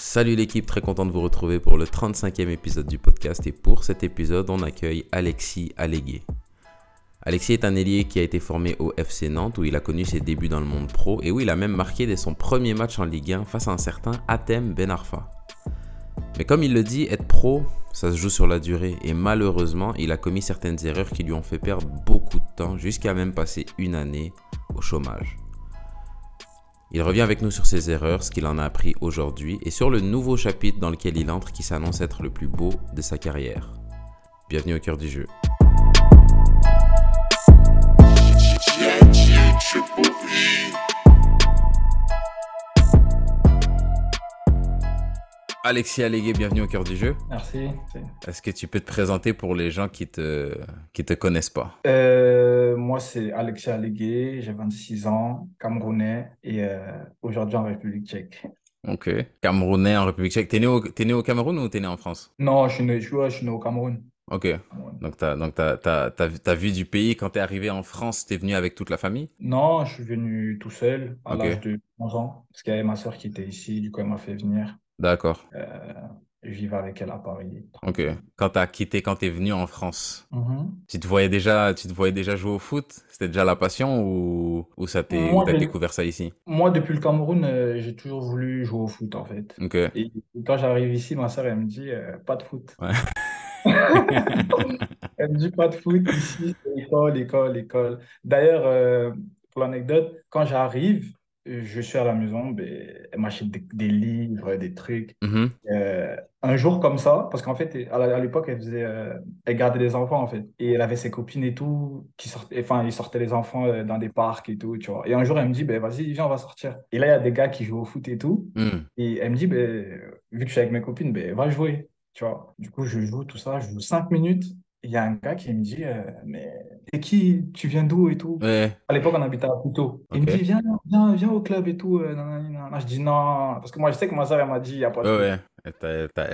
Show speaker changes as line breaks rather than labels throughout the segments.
Salut l'équipe, très content de vous retrouver pour le 35e épisode du podcast et pour cet épisode on accueille Alexis Allégué. Alexis est un ailier qui a été formé au FC Nantes où il a connu ses débuts dans le monde pro et où il a même marqué dès son premier match en Ligue 1 face à un certain Atem Ben Arfa. Mais comme il le dit, être pro, ça se joue sur la durée et malheureusement il a commis certaines erreurs qui lui ont fait perdre beaucoup de temps jusqu'à même passer une année au chômage. Il revient avec nous sur ses erreurs, ce qu'il en a appris aujourd'hui et sur le nouveau chapitre dans lequel il entre qui s'annonce être le plus beau de sa carrière. Bienvenue au cœur du jeu. Alexis Allégué, bienvenue au cœur du jeu.
Merci.
Est-ce que tu peux te présenter pour les gens qui te, qui te connaissent pas?
Euh, moi, c'est Alexis Allégué, j'ai 26 ans, camerounais et euh, aujourd'hui en République tchèque.
Ok. Camerounais en République tchèque. T'es né, au, né au Cameroun ou t'es né en France?
Non, je suis né, je suis, ouais, je suis né au Cameroun.
Ok. Donc, t'as, t'as vu du pays. Quand t'es arrivé en France, t'es venu avec toute la famille?
Non, je suis venu tout seul à
Ok.
l'âge de 11 ans parce qu'il y avait ma soeur qui était ici, du coup, elle m'a fait venir
D'accord.
euh, vivre avec elle à Paris.
Ok. Quand t'as quitté, quand t'es venu en France,
Mhm.
tu te voyais déjà, tu te voyais déjà jouer au foot? C'était déjà la passion ou, ou ça
Moi,
t'as découvert ça ici?
Moi, depuis le Cameroun, euh, j'ai toujours voulu jouer au foot en fait.
Ok.
Et quand j'arrive ici, ma soeur, elle me dit euh, pas de foot.
Ouais.
Elle me dit pas de foot ici, école, école, école. D'ailleurs, euh, pour l'anecdote, quand j'arrive, je suis à la maison, ben, elle m'achète des, des livres, des trucs.
Mhm.
Euh, un jour comme ça, parce qu'en fait, à l'époque, elle faisait, euh, elle gardait des enfants en fait, et elle avait ses copines et tout qui sortaient, enfin, ils sortaient les enfants euh, dans des parcs et tout, tu vois. Et un jour, elle me dit, ben vas-y, viens, on va sortir. Et là, il y a des gars qui jouent au foot et tout,
Hmm.
et elle me dit, ben, vu que je suis avec mes copines, ben, va jouer, tu vois. Du coup, je joue tout ça, je joue cinq minutes. Il y a un gars qui me dit, euh, mais t'es qui? Tu viens d'où et tout?
Ouais.
À l'époque, on habitait à Puto. Il me dit, viens, viens, viens au club et tout. euh. Je dis non, parce que moi, je sais que ma soeur, elle m'a dit, il n'y a pas de
Ouais,
foot.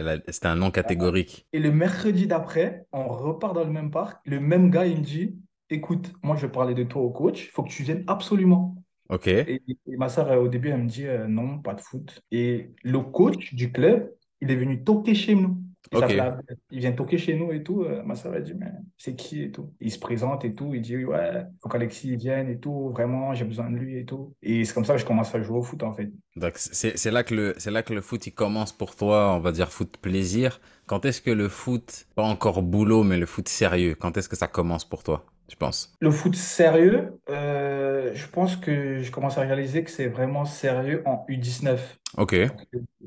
ouais. C'était un nom catégorique.
Et le mercredi d'après, on repart dans le même parc. Le même gars, il me dit, écoute, moi, je vais parler de toi au coach. Il faut que tu viennes absolument.
Ok.
Et, et ma soeur, au début, elle me dit, euh, non, pas de foot. Et le coach du club, il est venu toquer chez nous. Il
Ok.
s'appelle Abdel. Il vient toquer chez nous et tout. Euh, Ma soeur, elle dit, mais c'est qui et tout? Il se présente et tout. Il dit, ouais, faut qu'Alexis vienne et tout. Vraiment, j'ai besoin de lui et tout. Et c'est comme ça que je commence à jouer au foot, en fait.
Donc c'est là que le là que le foot il commence pour toi, on va dire foot plaisir. Quand est-ce que le foot, pas encore boulot, mais le foot sérieux, quand est-ce que ça commence pour toi, tu penses?
Le foot sérieux, euh, je pense que je commence à réaliser que c'est vraiment sérieux en U19.
Ok.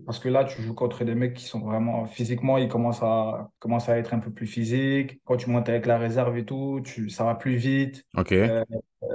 Parce que là, tu joues contre des mecs qui sont vraiment physiquement, ils commencent à, commencent à être un peu plus physiques. Quand tu montes avec la réserve et tout, tu, ça va plus vite.
Ok.
Euh,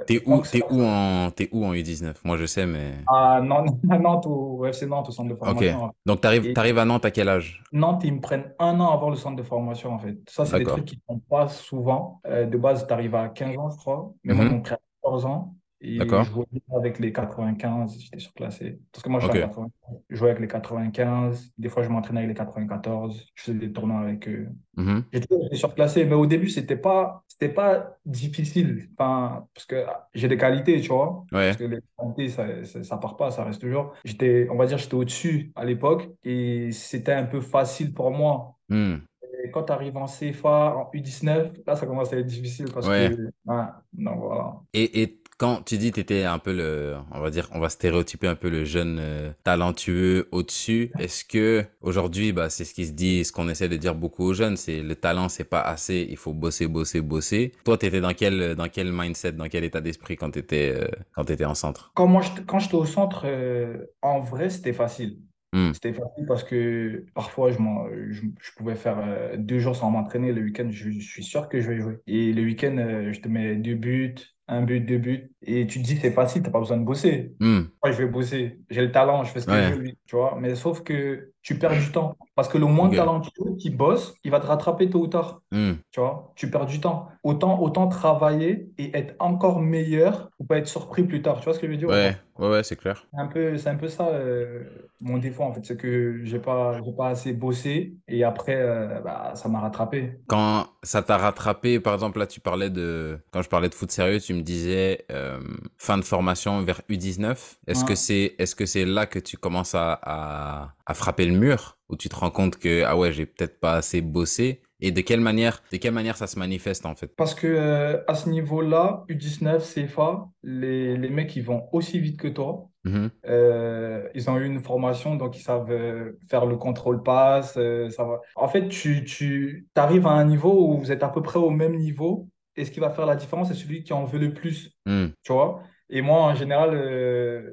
T'es où où en t'es où en U19? Moi je sais, mais
à Nantes, à Nantes, au FC Nantes, au centre de
ok.
formation.
Donc t'arrives
Et
t'arrives à Nantes à quel âge?
Nantes, ils me prennent un an avant le centre de formation, en fait. Ça, c'est des trucs qui ne font pas souvent. Euh, de base, tu arrives à 15 ans, je crois. Mais moi, ils
Mhm.
m'ont pris à 14 ans. Et je
D'accord.
jouais avec les 95, j'étais surclassé. Parce que moi, je suis
Ok.
à 95. Je jouais avec les 95. Des fois, je m'entraînais avec les 94. Je faisais des tournois avec eux.
Mhm.
Toujours été surclassé, mais au début, c'était pas, c'était pas difficile. Enfin, parce que j'ai des qualités, tu vois.
Ouais.
Parce que les qualités, ça, ça, ça part pas, ça reste toujours. J'étais, on va dire, j'étais au-dessus à l'époque et c'était un peu facile pour moi. Et quand tu arrives en CFA, en U19, là, ça commence à être difficile parce
Ouais.
que, ouais, donc voilà.
Et, et quand tu dis tu étais un peu le, on va dire, on va stéréotyper un peu le jeune euh, talentueux au-dessus, est-ce que aujourd'hui, bah, c'est ce qui se dit, ce qu'on essaie de dire beaucoup aux jeunes, c'est le talent, c'est pas assez, il faut bosser, bosser, bosser. Toi, tu étais dans quel, dans quel mindset, dans quel état d'esprit quand tu étais, quand t'étais en centre?
Quand moi, j'étais- quand j'étais au centre, euh, en vrai, c'était facile.
Hmm.
C'était facile parce que parfois, je, m'en- je, je pouvais faire euh, deux jours sans m'entraîner. Le week-end, je, je suis sûr que je vais jouer. Et le week-end, euh, je te mets deux buts, un but, deux buts. Et tu te dis, c'est facile, t'as pas besoin de bosser.
Hmm.
Moi, je vais bosser. J'ai le talent, je fais ce que
Ouais.
je veux, tu vois. Mais sauf que tu perds du temps. Parce que le moins
Ok.
talentueux qui bosse, il va te rattraper tôt ou tard.
Hmm.
Tu vois, tu perds du temps. Autant, autant travailler et être encore meilleur pour pas être surpris plus tard. Tu vois ce que je veux dire? ou
Ouais, ouais, ouais, c'est clair.
C'est un peu, c'est un peu ça euh, mon défaut en fait, c'est que j'ai pas, j'ai pas assez bossé et après euh, bah, ça m'a rattrapé.
Quand, ça t'a rattrapé, par exemple, là, tu parlais de, quand je parlais de foot sérieux, tu me disais euh, fin de formation vers U19. Est-ce que c'est, est-ce que c'est là que tu commences à, à, à frapper le mur, où tu te rends compte que, ah ouais, j'ai peut-être pas assez bossé? Et de quelle manière, de quelle manière ça se manifeste, en fait?
Parce que euh, à ce niveau-là, U19, CFA, les, les mecs, ils vont aussi vite que toi.
Mhm.
Euh, ils ont eu une formation, donc ils savent euh, faire le contrôle passe. euh, ça va. En fait, tu, tu arrives à un niveau où vous êtes à peu près au même niveau. Et ce qui va faire la différence, c'est celui qui en veut le plus,
Hmm.
tu vois. Et moi, en général,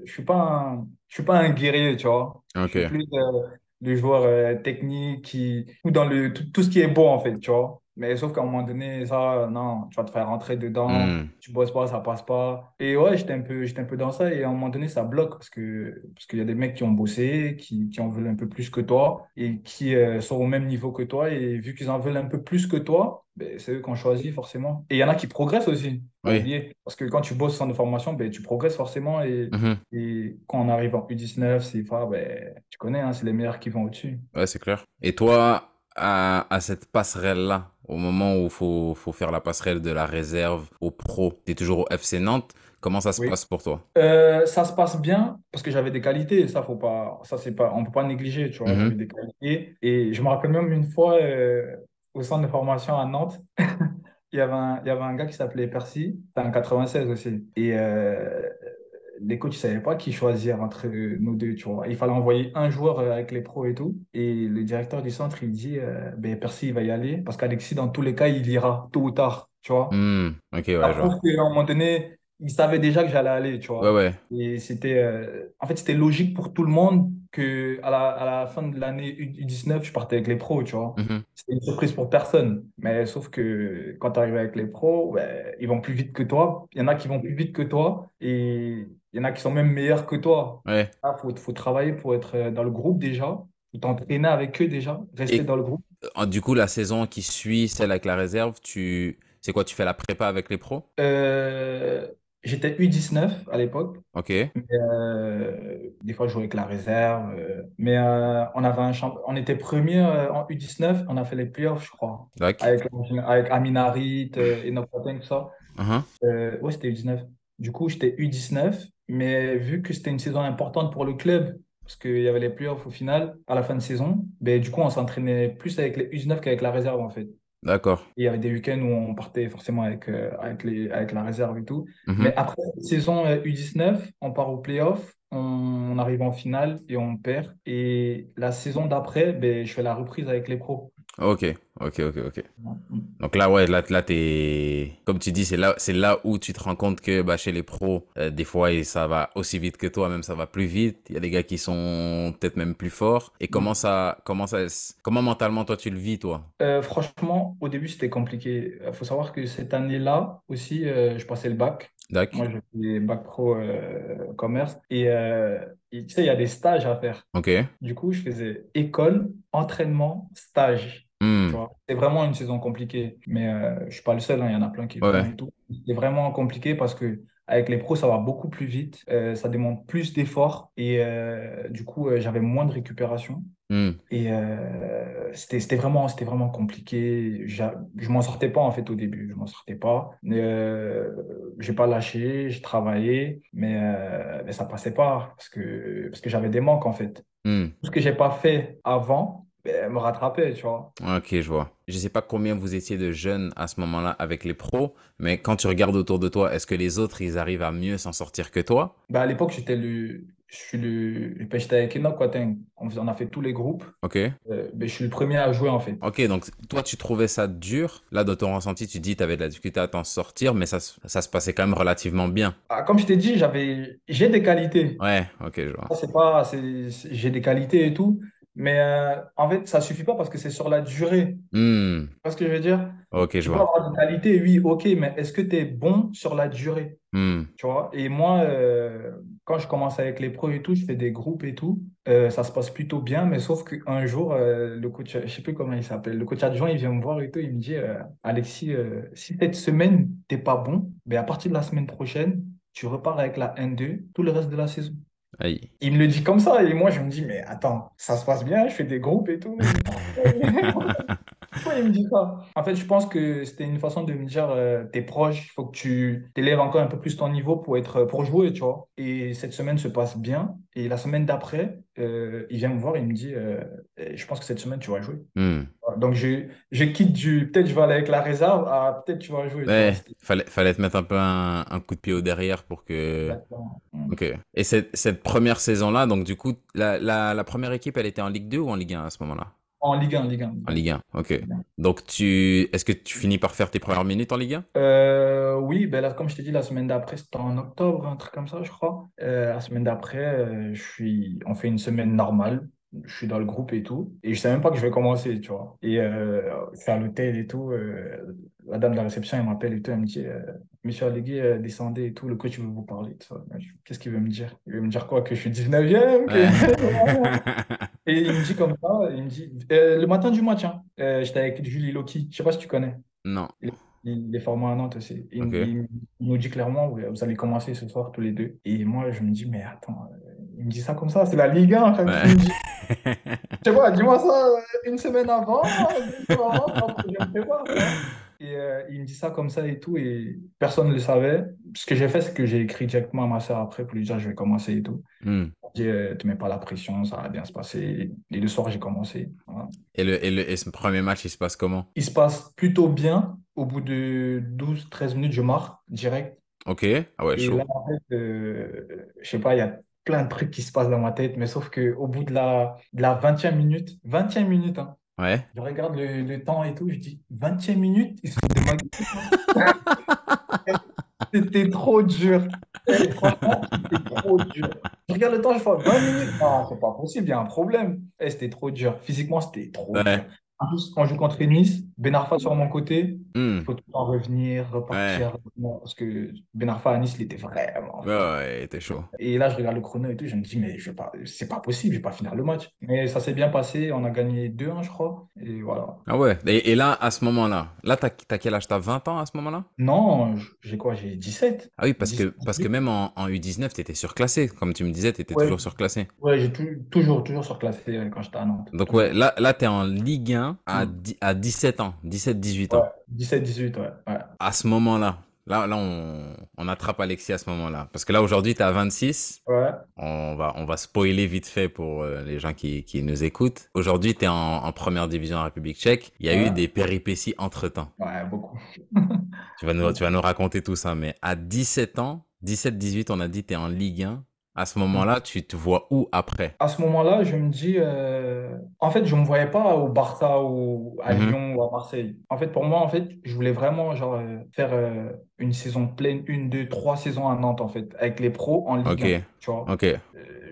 je suis pas un, je suis pas un guerrier, tu vois. Je suis plus le joueur technique qui, ou dans le, tout, tout ce qui est beau, en fait, tu vois. Mais sauf qu'à un moment donné, ça, non, tu vas te faire rentrer dedans
Hmm.
tu bosses pas, ça passe pas. Et ouais, j'étais un peu, j'étais un peu dans ça. Et à un moment donné, ça bloque parce que, parce qu'il y a des mecs qui ont bossé, qui, qui en veulent un peu plus que toi et qui euh, sont au même niveau que toi. Et vu qu'ils en veulent un peu plus que toi, ben, c'est eux qui ont choisi forcément. Et il y en a qui progressent aussi,
Oui.
Parce que quand tu bosses sans de formation, ben, tu progresses forcément. Et,
Mhm.
et quand on arrive en U19, CFA, ben, tu connais, hein, c'est les meilleurs qui vont au-dessus.
Ouais, c'est clair. Et toi, à, à cette passerelle-là, au moment où il faut, faut faire la passerelle de la réserve au pro, tu es toujours au FC Nantes, comment ça se
Oui.
passe pour toi?
Euh, ça se passe bien parce que j'avais des qualités, ça faut pas, ça c'est pas, on peut pas négliger, tu vois, j'avais des qualités. Et je me rappelle même une fois euh, au centre de formation à Nantes, il y avait un, il y avait un gars qui s'appelait Percy, c'était en 96 aussi. Et euh, les coachs ne savaient pas qui choisir entre nous deux, tu vois, il fallait envoyer un joueur euh, avec les pros et tout et le directeur du centre il dit euh, ben Percy il va y aller parce qu'Alexis dans tous les cas il ira tôt ou tard, tu vois.
Hmm. Ok, ouais,
qu'à un moment donné, il savait déjà que j'allais aller, tu
Ouais,
vois.
ouais.
Et c'était, euh, en fait, c'était logique pour tout le monde que à la, à la fin de l'année U- U19, je partais avec les pros, tu vois.
Mhm.
C'était une surprise pour personne. Mais sauf que quand tu arrives avec les pros, ben, ils vont plus vite que toi. Il y en a qui vont plus vite que toi et il y en a qui sont même meilleurs que toi.
Ouais.
Il faut, faut travailler pour être euh, dans le groupe déjà, faut t'entraîner avec eux déjà, rester
Et
dans le groupe.
euh, du coup, la saison qui suit, celle avec la réserve, tu... c'est quoi, tu fais la prépa avec les pros?
Euh, j'étais U19 à l'époque.
Ok.
Mais, euh, des fois, je jouais avec la réserve. euh, mais on avait un champ... on était premier en U19. On a fait les playoffs, je crois.
D'accord.
Avec, avec Amin Harit, Enoch Poten, tout ça.
Mhm.
Euh, ouais, c'était U19. Du coup, j'étais U19. Mais vu que c'était une saison importante pour le club, parce qu'il y avait les playoffs au final, à la fin de saison, ben, du coup, on s'entraînait plus avec les U19 qu'avec la réserve, en fait.
D'accord.
Il y avait des week-ends où on partait forcément avec, euh, avec, les, avec la réserve et tout.
Mhm.
Mais après saison euh, U19, on part au playoff, on, on arrive en finale et on perd. Et la saison d'après, ben, je fais la reprise avec les pros.
Ok, ok, ok, ok. Donc là, ouais, là, là t'es... Comme tu dis, c'est là, c'est là où tu te rends compte que bah, chez les pros, euh, des fois, ça va aussi vite que toi, même ça va plus vite. Il y a des gars qui sont peut-être même plus forts. Et comment ça, comment ça, comment mentalement, toi, tu le vis, toi?
Euh, franchement, au début, c'était compliqué. Il faut savoir que cette année-là aussi, euh, je passais le bac.
D'accord.
Moi, j'ai fait bac pro euh, commerce. Et, euh, et tu sais, il y a des stages à faire.
Ok.
Du coup, je faisais école, entraînement, stage. Vois, c'est vraiment une saison compliquée. Mais euh, je suis pas le seul, hein, il y en a plein qui
Ouais.
tout. C'est vraiment compliqué parce que avec les pros, ça va beaucoup plus vite. Euh, ça demande plus d'efforts. Et euh, du coup, j'avais moins de récupération.
Hmm.
Et c'était, vraiment, vraiment compliqué. Je m'en sortais pas en fait au début. Je m'en sortais pas. J'ai pas lâché, j'ai travaillé, mais, mais ça passait pas parce que, parce que j'avais des manques en fait.
Hmm.
Tout ce que j'ai pas fait avant, me rattrapait, tu vois.
Ok, je vois. Je sais pas combien vous étiez de jeunes à ce moment-là avec les pros, mais quand tu regardes autour de toi, est-ce que les autres, ils arrivent à mieux s'en sortir que toi?
Ben, à l'époque, j'étais le, je suis le, ben, j'étais avec Enoch. On, a fait tous les groupes.
Ok.
Euh, ben, je suis le premier à jouer en fait.
Ok, donc toi, tu trouvais ça dur. Là, dans ton ressenti, tu dis tu avais de la difficulté à t'en sortir, mais ça, se- ça se passait quand même relativement bien.
Ah, comme je t'ai dit, j'avais, j'ai des qualités.
Ouais, ok, je vois.
C'est pas, j'ai des qualités et tout, mais euh, en fait, ça suffit pas parce que c'est sur la durée.
Hmm,
Tu vois ce que je veux dire?
ok,
Tu
je
peux
vois.
avoir des qualités, oui, ok, mais est-ce que tu es bon sur la durée?
Hmm,
Tu vois? Et moi, euh, quand je commence avec les pros et tout, je fais des groupes et tout, euh, ça se passe plutôt bien, mais sauf qu'un jour, le coach, je sais plus comment il s'appelle, le coach adjoint, il vient me voir et tout, il me dit, Alexis, si cette semaine, t'es pas bon, ben à partir de la semaine prochaine, tu repars avec la N2 tout le reste de la saison.
Aïe.
Il me le dit comme ça, et moi, je me dis, mais attends, ça se passe bien, je fais des groupes et tout. Pourquoi il me dit ça? En fait, je pense que c'était une façon de me dire, euh, t'es proche, il faut que tu t'élèves encore un peu plus ton niveau pour être, pour jouer, tu vois. Et cette semaine se passe bien. Et la semaine d'après, euh, il vient me voir et il me dit, euh, je pense que cette semaine, tu vas jouer.
Hmm.
Donc, je, je quitte du, peut-être je vais aller avec la réserve, à peut-être tu vas jouer.
Ouais, fallait, fallait te mettre un peu un, un coup de pied au derrière pour que...
exactement. Mm.
Ok. Et cette, cette première saison-là, donc du coup, la, la, la première équipe, elle était en Ligue 2 ou en Ligue 1 à ce moment-là?
En Ligue 1, Ligue 1.
En Ligue 1, ok.
Ligue 1.
Donc tu, est-ce que tu finis par faire tes premières minutes en Ligue 1?
Euh, oui, ben là, comme je t'ai dit, la semaine d'après, c'était en octobre, un truc comme ça, je crois. Euh, la semaine d'après, euh, je suis, on fait une semaine normale. Je suis dans le groupe et tout. Et je sais même pas que je vais commencer, tu vois. Et euh, c'est à l'hôtel et tout. la dame de la réception, elle m'appelle et tout. Elle me dit, Monsieur Allegui, descendez et tout. Le coach veut vous parler. Je- Qu'est-ce qu'il veut me dire? Il veut me dire quoi? Que je suis 19e?
Ouais.
Que... Et il me dit comme ça, il me dit, euh, le matin du match, hein, euh, j'étais avec Julie Loki. Je sais pas si tu connais.
Non.
Il, il est formé à Nantes aussi. Il,
Ok.
il- il nous dit clairement, vous vous allez commencer ce soir tous les deux. Et moi, je me dis, mais attends, euh, il me dit ça comme ça, c'est la Ligue 1. frère.
Ouais.
Il me dit, tu vois, dis-moi ça euh, une semaine avant, deux jours avant, je prépare. tu vois. Et euh, il me dit ça comme ça et tout, et personne ne le savait. Ce que j'ai fait, c'est que j'ai écrit directement à ma soeur après pour lui dire, je vais commencer et tout.
Hmm.
Je lui ai dit, te mets pas la pression, ça va bien se passer. Et le soir, j'ai commencé. Voilà.
Et le, et le, et ce premier match, il se passe comment?
Il se passe plutôt bien. Au bout de 12-13 minutes, je marque direct.
Ok. Ah ouais,
Et
chaud.
là, en fait, euh, je sais pas, il y a plein de trucs qui se passent dans ma tête, mais sauf que au bout de la, de la 20e minute, 20e minute, hein,
Ouais.
je regarde le, le temps et tout, je dis 20e minute, gueule. C'était trop dur. Franchement, c'était trop dur. Je regarde le temps, je fais 20 minutes. Non, c'est pas possible, il y a un problème. Eh, c'était trop dur. Physiquement, c'était trop dur. En plus, quand je joue contre Nice, Ben Arfa sur mon côté,
Hmm.
il faut tout le temps revenir, repartir. Parce que Ben Arfa à Nice, il était vraiment
Ouais, ouais, t'es chaud.
Et là, je regarde le chrono et tout, je me dis, mais je vais pas, c'est pas possible, je vais pas finir le match. Mais ça s'est bien passé, on a gagné 2-1, je crois. Et voilà.
Ah ouais. Et, et là, à ce moment-là, là, t'as, t'as quel âge? T'as 20 ans à ce moment-là?
Non, j'ai quoi? J'ai 17.
Ah oui, parce que,
17,
parce que
18.
même en, en U19, t'étais surclassé. Comme tu me disais, t'étais
Ouais,
toujours surclassé.
ouais, j'ai tou- toujours, toujours surclassé quand j'étais à Nantes.
Donc ouais, là, là, t'es en Ligue 1 à,
Hmm.
dix- à 17 ans, 17-18
Ouais,
ans.
17-18, ouais. ouais.
À ce moment-là, là, là, on, on attrape Alexis à ce moment-là. Parce que là, aujourd'hui, t'es à 26.
Ouais,
On va, on va spoiler vite fait pour euh, les gens qui, qui nous écoutent. Aujourd'hui, t'es en, en première division en République tchèque. Il y a eu
ouais,
des péripéties entre-temps.
ouais, beaucoup.
Tu vas nous, tu vas nous raconter tout ça. Mais à 17 ans, 17-18, on a dit t'es en Ligue 1. À ce moment-là, tu te vois où après?
À ce moment-là, je me dis, euh, en fait, je ne me voyais pas au Barça ou à
Mhm.
Lyon ou à Marseille. En fait, pour moi, en fait, je voulais vraiment genre, euh, faire euh, une saison pleine, une, deux, trois saisons à Nantes, en fait, avec les pros en Ligue
Ok,
1, tu vois.
ok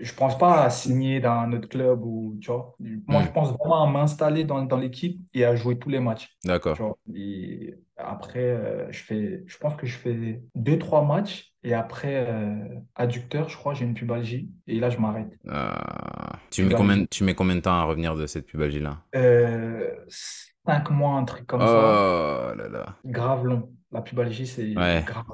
je pense pas à signer dans notre club ou tu vois. Moi, je
hmm.
pense vraiment à m'installer dans, dans l'équipe et à jouer tous les matchs.
D'accord.
Et après, euh, je fais, je pense que je fais deux trois matchs et après euh, adducteur, je crois, j'ai une pubalgie et là je m'arrête.
Ah. Tu mets combien, tu mets combien de temps à revenir de cette pubalgie
là euh, mois, un truc comme oh ça.
Oh là là.
Grave long. La pubalgie, c'est grave.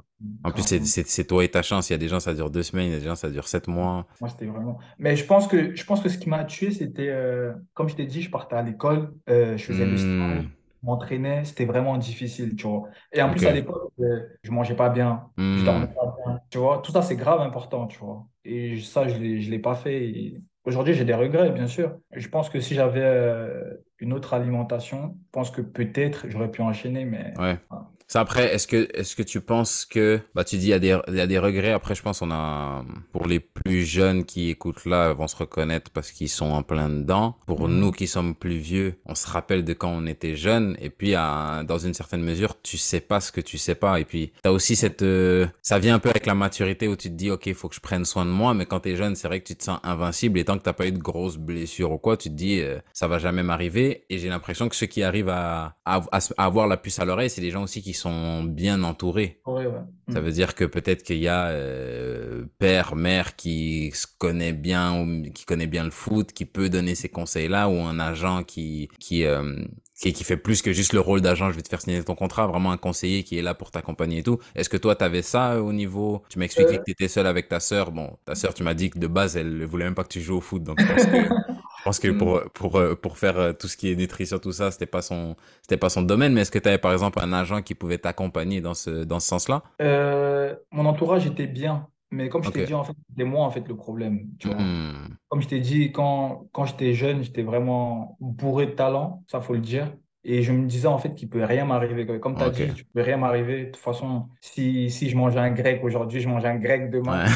En plus, c'est toi et ta chance. Il y a des gens, ça dure deux semaines, il y a des gens, ça dure sept mois.
Moi, c'était vraiment. Mais je pense que, je pense que ce qui m'a tué, c'était, euh, comme je t'ai dit, je partais à l'école, euh, je faisais mmh. le
hmm.
sport, je m'entraînais, c'était vraiment difficile, tu vois. Et en plus, à l'époque, euh, je mangeais pas bien, je
hmm.
dormais pas bien, tu vois. Tout ça, c'est grave important, tu vois. Et ça, je ne l'ai pas fait. Aujourd'hui, j'ai des regrets, bien sûr. Je pense que si j'avais euh, une autre alimentation, je pense que peut-être j'aurais pu enchaîner, mais
ouais.
voilà.
Ça après, est-ce que, est-ce que tu penses que, bah, tu dis, il y a des, il y a des regrets. Après, je pense, on a, pour les plus jeunes qui écoutent là, vont se reconnaître parce qu'ils sont en plein dedans. Pour
Mhm.
nous qui sommes plus vieux, on se rappelle de quand on était jeune. Et puis, à, dans une certaine mesure, tu sais pas ce que tu sais pas. Et puis, t'as aussi cette, euh, ça vient un peu avec la maturité où tu te dis, OK, faut que je prenne soin de moi. Mais quand t'es jeune, c'est vrai que tu te sens invincible. Et tant que t'as pas eu de grosses blessures ou quoi, tu te dis, euh, ça va jamais m'arriver. Et j'ai l'impression que ceux qui arrivent à, à, à avoir la puce à l'oreille, c'est des gens aussi qui sont bien entourés.
Ouais, ouais.
Ça
Mm.
veut dire que peut-être qu'il y a euh, père, mère qui se connaît bien, ou qui connaît bien le foot, qui peut donner ces conseils-là, ou un agent qui qui, euh, qui qui fait plus que juste le rôle d'agent. Je vais te faire signer ton contrat, vraiment un conseiller qui est là pour t'accompagner et tout. Est-ce que toi t'avais ça euh, au niveau Tu m'as expliqué
Euh,
que t'étais seul avec ta sœur. Bon, ta sœur, tu m'as dit que de base elle voulait même pas que tu joues au foot, donc je pense que je pense que pour, pour, euh, pour faire euh, tout ce qui est nutrition, tout ça, c'était pas son, c'était pas son domaine. Mais est-ce que tu avais par exemple un agent qui pouvait t'accompagner dans ce, dans ce sens-là?
Euh, mon entourage était bien, mais comme je t'ai dit, en fait, c'était moi en fait le problème, tu vois.
Hmm.
Comme je t'ai dit, quand, quand j'étais jeune, j'étais vraiment bourré de talent, ça faut le dire. Et je me disais en fait qu'il peut rien m'arriver. Comme tu as dit, tu peux rien m'arriver. De toute façon, si, si je mange un grec aujourd'hui, je mange un grec demain.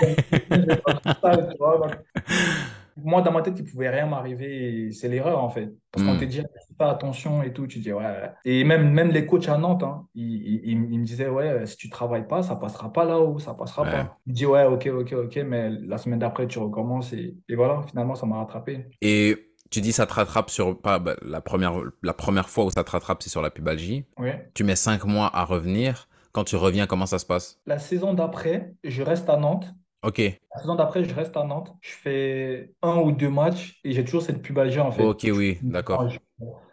Ouais.
Pas moi, dans ma tête, il pouvait rien m'arriver. C'est l'erreur en fait. Parce qu'on te
Hmm.
dit, fais attention et tout. Tu dis, ouais. Et même, même les coachs à Nantes, hein, ils, ils, ils me disaient, ouais, si tu travailles pas, ça passera pas là-haut, ça passera
Ouais.
pas. Je dis, ouais, ok, ok, ok, mais la semaine d'après, tu recommences. Et, et voilà, finalement, ça m'a rattrapé.
Et tu dis ça te rattrape sur pas bah, la première la première fois où ça te rattrape c'est sur la pubalgie. Tu mets cinq mois à revenir. Quand tu reviens, comment ça se passe?
La saison d'après, je reste à Nantes.
Ok.
La saison d'après, je reste à Nantes. Je fais un ou deux matchs et j'ai toujours cette pubalgie en fait.
Ok, oui, d'accord.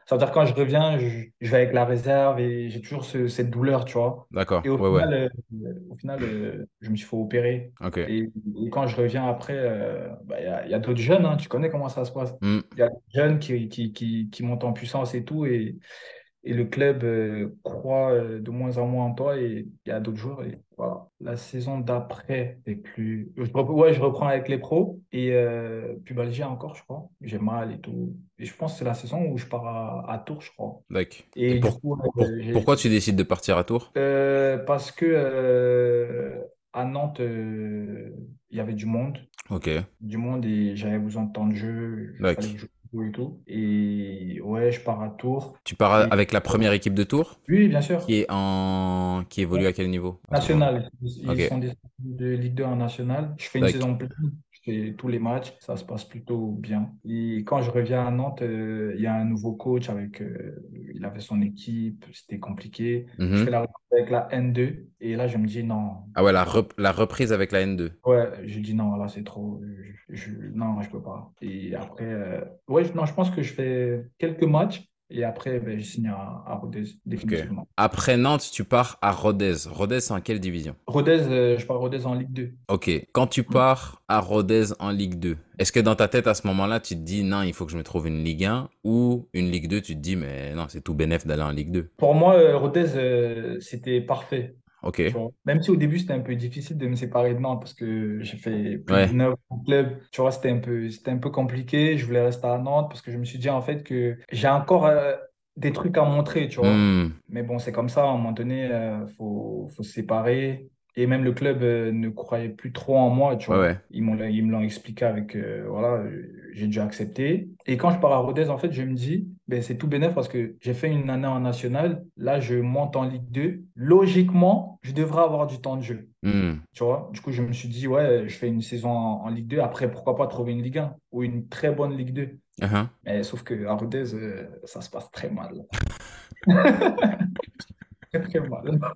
Ça veut dire quand je reviens, je, je vais avec la réserve et j'ai toujours ce- cette douleur, tu vois.
D'accord.
Et au
Ouais, ouais.
final, euh, au final euh, je me suis fait opérer.
Ok.
Et, et quand je reviens après, euh, bah, il y a, il y a d'autres jeunes, hein, tu connais comment ça se passe.
Hmm.
Il y a des jeunes qui, qui, qui, qui montent en puissance et tout. Et, et le club euh, croit euh, de moins en moins en toi. Et il y a d'autres joueurs. Et voilà. La saison d'après, c'est plus. Je, ouais, je reprends avec les pros. Et euh, pubalgie encore, je crois. J'ai mal et tout. Et je pense que c'est la saison où je pars à, à Tours, je crois.
D'accord.
Et
Et
du
pour-
coup,
pour-
j'ai-
pourquoi tu décides de partir à Tours?
parce que à Nantes, il y avait du monde,
Ok.
du monde et j'avais besoin de temps de jeu,
D'accord.
je et tout. Et ouais, je pars à Tours.
Tu pars
Et-
avec la première équipe de Tours
Oui, bien sûr.
qui est en qui évolue à quel niveau?
National. Ils sont descendus de Ligue 2 en National. Je fais une saison pleine. Tous les matchs. Ça se passe plutôt bien. Et quand je reviens à Nantes, euh, il y a un nouveau coach avec. euh, il avait son équipe. C'était compliqué. Je
Mhm.
fais la reprise avec la N2. Et là, je me dis non.
Ah ouais, la, rep- la reprise avec la N2.
Ouais, je dis non, là, c'est trop. Je, je- non, je peux pas. Et après, euh, ouais, non, je pense que je fais quelques matchs. Et après, ben, je signe à, à Rodez, définitivement.
Après Nantes, tu pars à Rodez. Rodez, c'est en quelle division?
Rodez, euh, je pars à Rodez en Ligue 2.
Ok. Quand tu pars à Rodez en Ligue 2, est-ce que dans ta tête à ce moment-là, tu te dis non, il faut que je me trouve une Ligue 1 ou une Ligue 2, tu te dis mais non, c'est tout bénef d'aller en Ligue 2.
Pour moi, euh, Rodez, euh, c'était parfait.
Ok.
tu vois. Même si au début, c'était un peu difficile de me séparer de Nantes parce que j'ai fait plus
Ouais.
de 9 ans au club. Tu vois, c'était un peu, c'était un peu compliqué. Je voulais rester à Nantes parce que je me suis dit en fait que j'ai encore euh, des trucs à montrer, tu vois.
Hmm.
Mais bon, c'est comme ça, à un moment donné, euh, faut, faut se séparer. Et même le club euh, ne croyait plus trop en moi, tu vois.
ouais.
Ils m'ont, ils me l'ont expliqué avec, euh, voilà, euh, j'ai dû accepter. Et quand je pars à Rodez, en fait, je me dis, ben, c'est tout bénef parce que j'ai fait une année en national. Là, je monte en Ligue 2. Logiquement, je devrais avoir du temps de jeu,
Hmm.
tu vois? Du coup, je me suis dit, ouais, je fais une saison en, en Ligue 2. Après, pourquoi pas trouver une Ligue 1 ou une très bonne Ligue 2.
Uh-huh.
Mais sauf que à Rodez, euh, ça se passe très mal. Très, très mal.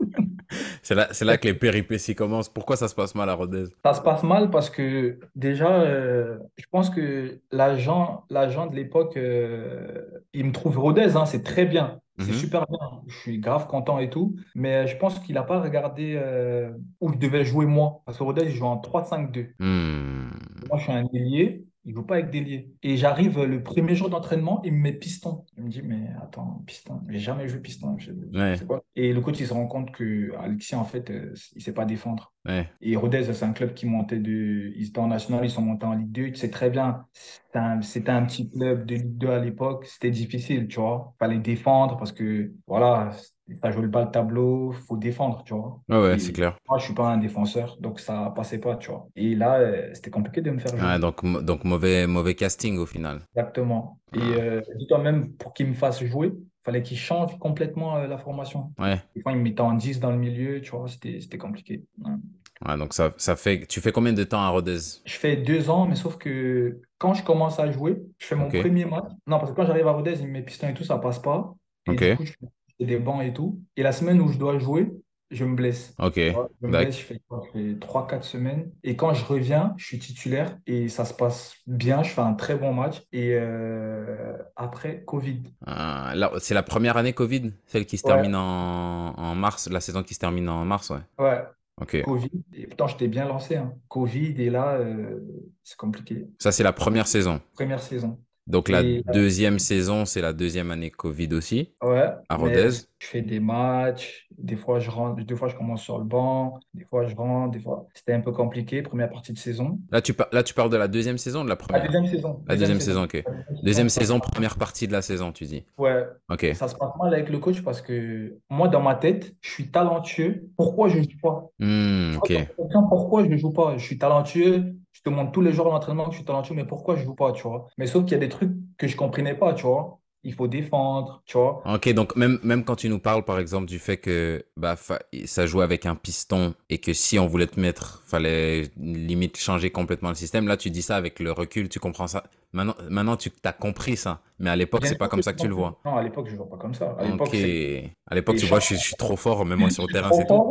C'est là, c'est là que les péripéties commencent. Pourquoi ça se passe mal à Rodez?
Ça se passe mal parce que déjà, euh, je pense que l'agent, l'agent de l'époque, euh, il me trouve Rodez, hein, c'est très bien, c'est
Mhm.
super bien. Je suis grave content et tout, mais je pense qu'il n'a pas regardé euh, où je devais jouer moi. Parce que Rodez, il joue en 3-5-2.
Hmm.
Moi, je suis un ailier, il joue pas avec d'ailier. Et j'arrive le premier jour d'entraînement, il me met piston. Il me dit, mais attends, piston, j'ai jamais joué piston. Je-
Ouais.
c'est quoi? Et le coach, il se rend compte que Alexis, en fait, euh, il sait pas défendre.
Ouais.
Et Rodez, c'est un club qui montait de. Ils étaient en national, ils sont montés en Ligue 2. Tu sais très bien, c'était un, un petit club de Ligue 2 à l'époque. C'était difficile, tu vois. Fallait défendre parce que, voilà, ça joue pas le tableau, faut défendre, tu vois.
Ouais, ouais,
Et
c'est clair.
moi, je suis pas un défenseur, donc ça passait pas, tu vois. Et là, euh, c'était compliqué de me faire jouer.
Donc, donc mauvais, mauvais casting au final.
Exactement. Et
Ah.
euh, dis-toi même, pour qu'il me fasse jouer, fallait qu'il change complètement euh, la formation.
Ouais.
Des fois, il me mettait en 10 dans le milieu, tu vois, c'était, compliqué. Ouais.
Donc ça, ça fait. Tu fais combien de temps à Rodez?
Je fais deux ans, mais sauf que quand je commence à jouer, je fais mon premier match. Non, parce que quand j'arrive à Rodez, il me met piston et tout, ça passe pas. Et du coup, je fais fais des bancs et tout. Et la semaine où je dois jouer, je me blesse.
Ok.
Je me blesse, je fais, fais 3-4 semaines. Et quand je reviens, je suis titulaire et ça se passe bien. Je fais un très bon match. Et euh, après, Covid.
Ah, c'est la première année Covid, celle qui se
Ouais.
termine en, en mars, la saison qui se termine en mars, ouais.
Ouais.
Ok.
Covid, et pourtant j'étais bien lancé. hein. Covid, et là, euh, c'est compliqué.
Ça, c'est la première saison.
Première saison.
Donc, la
Et
deuxième saison, c'est la deuxième année Covid aussi,
ouais,
à Rodez.
je fais des matchs, des fois je rentre, des fois je commence sur le banc, des fois je rentre, des fois. C'était un peu compliqué, première partie de saison.
Là, tu, par- là, tu parles de la deuxième saison de la
La
première?
deuxième saison.
La deuxième saison, ok.
La deuxième saison,
Deuxième première partie de la saison, tu dis.
Ouais,
Ok.
ça se passe mal avec le coach parce que moi, dans ma tête, je suis talentueux. Pourquoi je ne joue pas?
Hmm, ok.
Pourquoi je ne joue pas? Je suis talentueux, je te montre tous les jours à l'entraînement que je suis talentueux, mais pourquoi je ne joue pas, tu vois? Mais sauf qu'il y a des trucs que je ne comprenais pas, tu vois? Il faut défendre, tu vois?
Ok, donc même, même quand tu nous parles, par exemple, du fait que bah, ça jouait avec un piston et que si on voulait te mettre, fallait limite changer complètement le système, là, tu dis ça avec le recul, tu comprends ça. Maintenant, maintenant tu as compris ça, mais à l'époque, c'est pas comme ça que tu le vois.
Non, à l'époque, je ne vois pas comme ça. À l'époque,
Ok.
c'est
À l'époque,
Et
tu vois, je suis, je suis trop fort, mets-moi sur le terrain, c'est tout.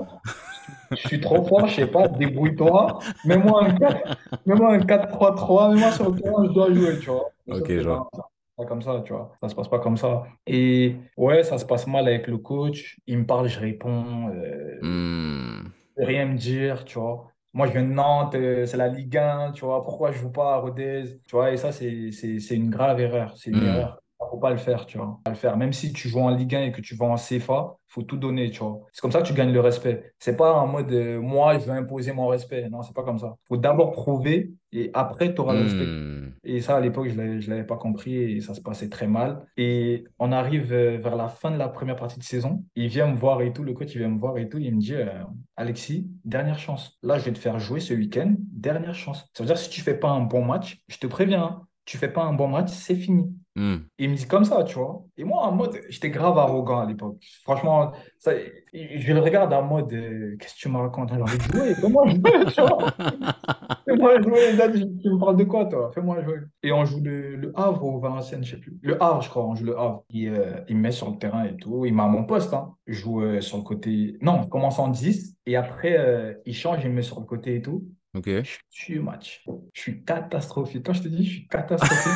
Je suis trop fort, je sais pas, débrouille-toi. Mets-moi un 4, mets-moi un 4-3-3, mets-moi sur le terrain, je dois jouer, tu vois.
Ok, je vois.
passe pas comme ça, tu vois. Ça se passe pas comme ça. Et ouais, ça se passe mal avec le coach. Il me parle, je réponds. euh,
Hmm.
peut rien me dire, tu vois. Moi, je viens de Nantes, euh, c'est la Ligue 1, tu vois. Pourquoi je joue pas à Rodez, tu vois? Et ça, c'est une grave erreur. C'est une
Hmm.
erreur. Faut pas le faire, tu vois. Pas le faire. Même si tu joues en Ligue 1 et que tu vas en CFA, faut tout donner, tu vois. C'est comme ça que tu gagnes le respect. C'est pas en mode, euh, moi, je vais imposer mon respect. Non, c'est pas comme ça. Faut d'abord prouver et après, tu auras le respect.
Hmm.
Et ça, à l'époque, je ne l'avais pas compris et ça se passait très mal. Et on arrive euh, vers la fin de la première partie de saison. Il vient me voir et tout, le coach, il vient me voir et tout. Il me dit, euh, Alexis, dernière chance. Là, je vais te faire jouer ce week-end. Dernière chance. Ça veut dire, si tu fais pas un bon match, je te préviens, hein, tu fais pas un bon match, c'est fini.
Hmm.
Il me dit comme ça, tu vois. Et moi, en mode, j'étais grave arrogant à l'époque. Franchement, ça, je le regarde en mode, euh, qu'est-ce que tu me racontes? J'ai envie de jouer, fais-moi jouer, tu vois. Fais-moi jouer, tu tu me parles de quoi, toi? Fais-moi jouer. Et on joue le, le Havre ou Valenciennes, je sais plus. Le Havre, je crois, on joue le Havre. Il, euh, il me met sur le terrain et tout. Il m'a à mon poste, hein. Je joue euh, sur le côté. Non, je commence en 10 et après, il change, il me met sur le côté et tout.
Ok.
Je le match. Je suis catastrophique. Quand je te dis, je suis catastrophique.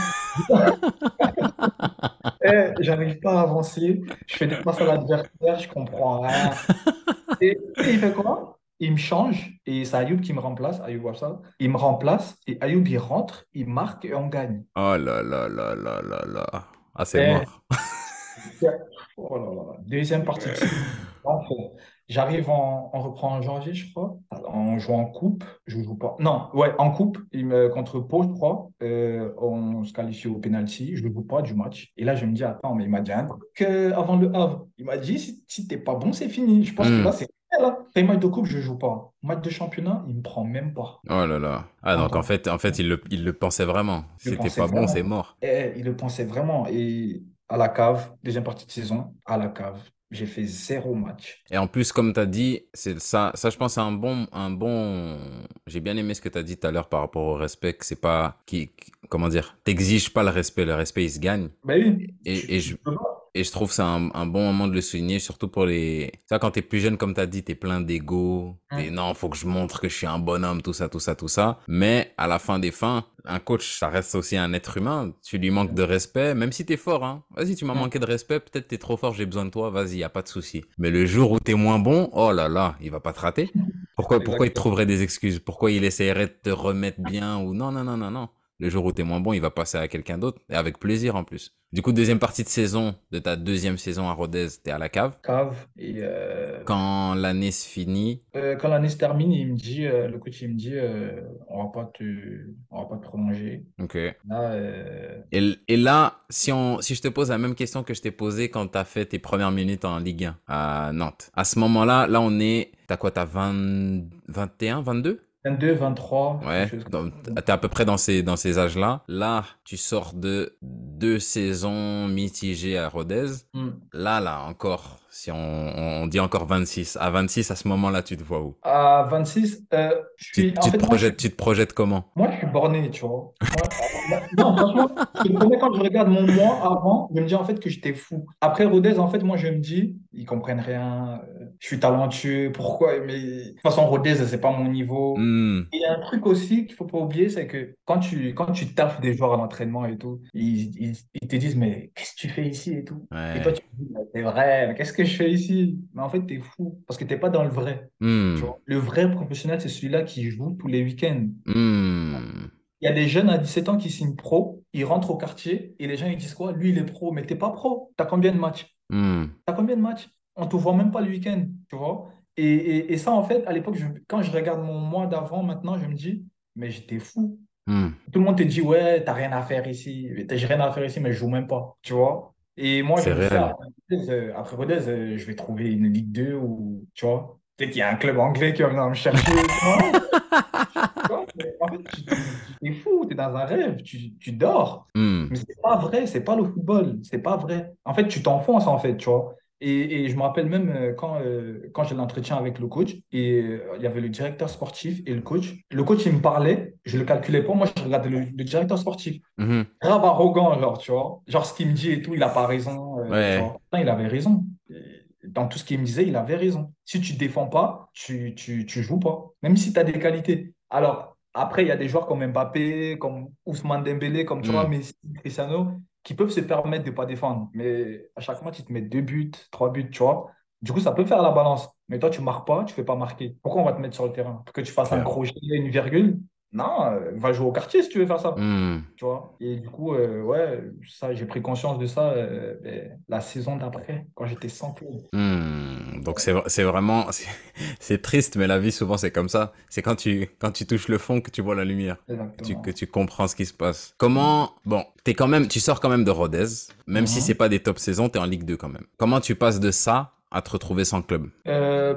Eh, j'arrive pas à avancer. Je fais des passes à l'adversaire, je comprends rien. Et, et il fait quoi? Il me change et c'est Ayoub qui me remplace. Ayoub Wabsa. Il me remplace et Ayoub il rentre, il marque et on gagne.
Oh là là là là là là. Ah, c'est
Eh,
mort.
Oh là là. Deuxième partie de saison. J'arrive en, on reprend en janvier, je crois. On joue en coupe. Je joue pas. Non, ouais, en coupe. Il me, contre Pau, je crois. Euh, on se qualifie au penalty. Je ne joue pas du match. Et là, je me dis, attends, mais il m'a dit un truc euh, avant le Havre. Il m'a dit, si, si t'es pas bon, c'est fini. Je pense que
Hmm.
là, c'est. T'as match de coupe, je joue pas. Match de championnat, il me prend même pas.
Oh là là. Ah, donc en fait, en fait, il le, il le pensait vraiment.
Le
C'était pas bon, c'est mort.
Eh, il le pensait vraiment. Et à la cave, deuxième partie de saison, à la cave, j'ai fait zéro match.
Et en plus, comme tu as dit, c'est ça, ça, je pense, c'est un bon, un bon. J'ai bien aimé ce que tu as dit tout à l'heure par rapport au respect, que c'est pas. Qui, qui- comment dire T'exiges pas le respect, le respect, il se gagne.
Ben oui.
Et, et je,
peux pas.
Et je trouve que c'est un, un bon moment de le souligner, surtout pour les. Ça, quand t'es plus jeune, comme t'as dit, t'es plein d'ego. T'es non, faut que je montre que je suis un bonhomme, tout ça, tout ça, tout ça. Mais à la fin des fins, un coach, ça reste aussi un être humain. Tu lui manques de respect, même si t'es fort, hein. Vas-y, tu m'as manqué de respect, peut-être t'es trop fort, j'ai besoin de toi, vas-y, y a pas de souci. Mais le jour où t'es moins bon, oh là là, il va pas te rater. Pourquoi, pourquoi il trouverait des excuses? Pourquoi il essaierait de te remettre bien ou non, non, non, non, non. Le jour où t'es moins bon, il va passer à quelqu'un d'autre et avec plaisir en plus. Du coup, deuxième partie de saison de ta deuxième saison à Rodez, t'es à la cave.
Cave. Et euh,
Quand l'année se finit,
euh, quand l'année se termine, il me dit, euh, le coach, il me dit, on va pas te, on va pas te prolonger.
ok.
Là,
Et, et là, si, on, si je te pose la même question que je t'ai posée quand t'as fait tes premières minutes en Ligue 1 à Nantes, à ce moment-là, là on est, t'as quoi, t'as 20, 21, 22?
22, 23,
Ouais, t'es à peu près dans ces, dans ces âges-là. Là, tu sors de deux saisons mitigées à Rodez.
Hmm.
Là, là, encore, si on, on dit encore 26, à 26, à ce moment-là, tu te vois où?
À 26, euh, je
Tu,
en fait,
te
moi, je,
projettes, tu te projettes comment?
moi, je suis borné, tu vois. Moi, Non, franchement, je te promets, quand je regarde mon moi avant, je me dis en fait que j'étais fou. Après Rodez, en fait, moi, je me dis, ils comprennent rien, euh, je suis talentueux, pourquoi? Mais de toute façon, Rodez, c'est pas mon niveau.
Hmm,
Et il y a un truc aussi qu'il faut pas oublier, c'est que quand tu, quand tu taffes des joueurs à l'entraînement et tout, ils, ils, ils te disent, mais qu'est-ce que tu fais ici et tout? Et toi, tu te dis, c'est vrai, mais qu'est-ce que je fais ici? Mais en fait, t'es fou parce que t'es pas dans le vrai. Tu
Hmm,
vois? Le vrai professionnel, c'est celui-là qui joue tous les week-ends.
hmm,
Il y a des jeunes à 17 ans qui signent pro, ils rentrent au quartier et les gens ils disent quoi? Lui, il est pro, mais t'es pas pro. T'as combien de matchs?
hmm,
T'as combien de matchs? On te voit même pas le week-end, tu vois? Et, et, et ça, en fait, à l'époque, quand je regarde mon mois d'avant, maintenant, je me dis, mais j'étais fou.
hmm.
Tout le monde te dit, ouais, t'as rien à faire ici. J'ai rien à faire ici, mais je joue même pas, tu vois? Et moi, je me dis, après Rodez, euh, euh, je vais trouver une Ligue 2 ou, tu vois? Peut-être qu'il y a un club anglais qui va venir me chercher. Non, tu vois, mais en fait, tu tu- tu- t'es fou, t'es dans un rêve, tu, tu dors.
Hmm,
Mais c'est pas vrai, c'est pas le football, c'est pas vrai. En fait, tu t'enfonces, en fait, tu vois. Et, et je me rappelle même euh, quand, euh, quand j'ai l'entretien avec le coach, et euh, il y avait le directeur sportif et le coach. Le coach, il me parlait, je le calculais pas, moi, je regardais le, le directeur sportif.
mhm.
Grave arrogant, genre, tu vois. Genre, ce qu'il me dit et tout, il a pas raison, euh, tu
Ouais.
il avait raison. Dans tout ce qu'il me disait, il avait raison. Si tu défends pas, tu, tu, tu joues pas, même si tu as des qualités. Alors, après, il y a des joueurs comme Mbappé, comme Ousmane Dembélé, comme tu vois,
Hmm,
Messi, Cristiano, qui peuvent se permettre de pas défendre. Mais à chaque match, ils te mettent deux buts, trois buts, tu vois. Du coup, ça peut faire la balance. Mais toi, tu marques pas, tu fais pas marquer. Pourquoi on va te mettre sur le terrain? Pour que tu fasses un
clair.
crochet, une virgule? Non, euh, va jouer au quartier si tu veux faire ça
Hmm,
tu vois. Et du coup, euh, ouais, ça, j'ai pris conscience de ça euh, ben, la saison d'après, quand j'étais sans club.
hmm. Donc c'est c'est vraiment c'est c'est triste, mais la vie souvent c'est comme ça. C'est quand tu quand tu touches le fond que tu vois la lumière, que tu que tu comprends ce qui se passe. Comment bon, quand même tu sors quand même de Rodez, même si c'est
Mhm.
pas des top saisons, t'es en Ligue 2 quand même. Comment tu passes de ça à te retrouver sans club?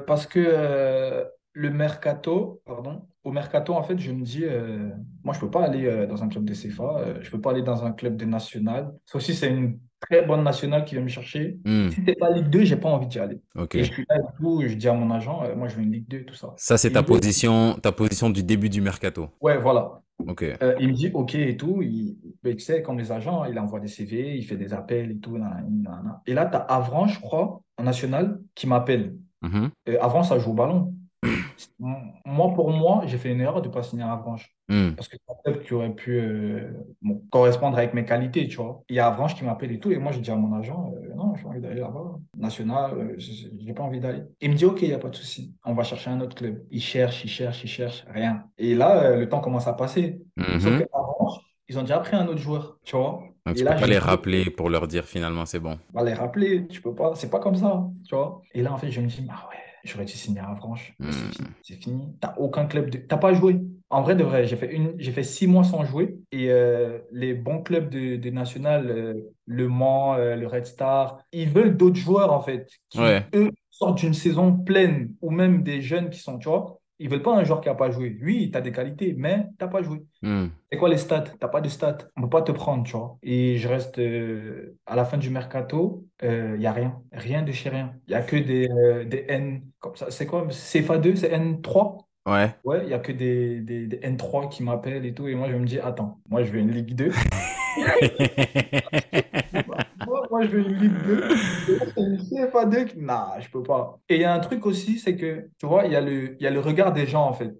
Parce que le mercato, pardon, au mercato, en fait, je me dis, euh, moi, je peux pas aller euh, dans un club de CFA, euh, je peux pas aller dans un club de national. Sauf si c'est une très bonne nationale qui vient me chercher.
Hmm,
Si c'est pas Ligue 2, j'ai pas envie d'y aller. Et je suis là et tout, je dis à mon agent, euh, moi, je veux une Ligue 2, tout ça.
Ça c'est ta position ta position du début du mercato.
ouais, voilà. Il me dit OK et tout. Il, ben, tu sais, comme les agents, il envoie des CV, il fait des appels et tout. nanana, nanana. Et là, tu as Avran, je crois, en national, qui m'appelle.
Mhm,
Avran, ça joue au ballon. Moi, pour moi, j'ai fait une erreur de ne pas signer à Avranches.
hmm,
Parce que c'est un club qui aurait pu euh, bon, correspondre avec mes qualités, tu vois. Il y a Avranches qui m'appelle et tout. Et moi, je dis à mon agent, euh, non, j'ai envie d'aller là-bas. National, euh, je n'ai pas envie d'aller. Il me dit, OK, il n'y a pas de souci. On va chercher un autre club. Il cherche, il cherche, il cherche, rien. Et là, euh, le temps commence à passer. Sauf
mhm.
que Avranches, ils ont déjà pris un autre joueur, tu vois.
Donc tu peux
là,
pas les rappeler pour leur dire finalement c'est bon.
on va les rappeler, tu peux pas, c'est pas comme ça, tu vois. Et là, en fait, je me dis, ah ouais, j'aurais dû signer à Avranches. Mais c'est fini. T'as aucun club de... T'as pas joué. En vrai de vrai, j'ai fait une... j'ai fait six mois sans jouer. Et euh, les bons clubs de, de national, euh, Le Mans, euh, le Red Star, ils veulent d'autres joueurs, en fait,
Ouais.
qui, eux, sortent d'une saison pleine, ou même des jeunes qui sont, tu vois. Ils veulent pas un joueur qui a pas joué. Oui, tu as des qualités, mais t'as pas joué.
Hmm,
C'est quoi les stats? T'as pas de stats. On peut pas te prendre, tu vois. Et je reste euh, à la fin du mercato, il n'y a rien. Rien de chez rien. Il y a que des, euh, des N. Comme ça. C'est quoi? CFA2, c'est N3?
Ouais.
Ouais, il y a que des, des, des N3 qui m'appellent et tout. Et moi, je me dis, attends, moi, je veux une Ligue 2. Moi, je veux une Ligue 2. Et là, c'est une CFA2 qui... Nah, je peux pas. Et il y a un truc aussi, c'est que, tu vois, il y a le, il y a le regard des gens, en fait.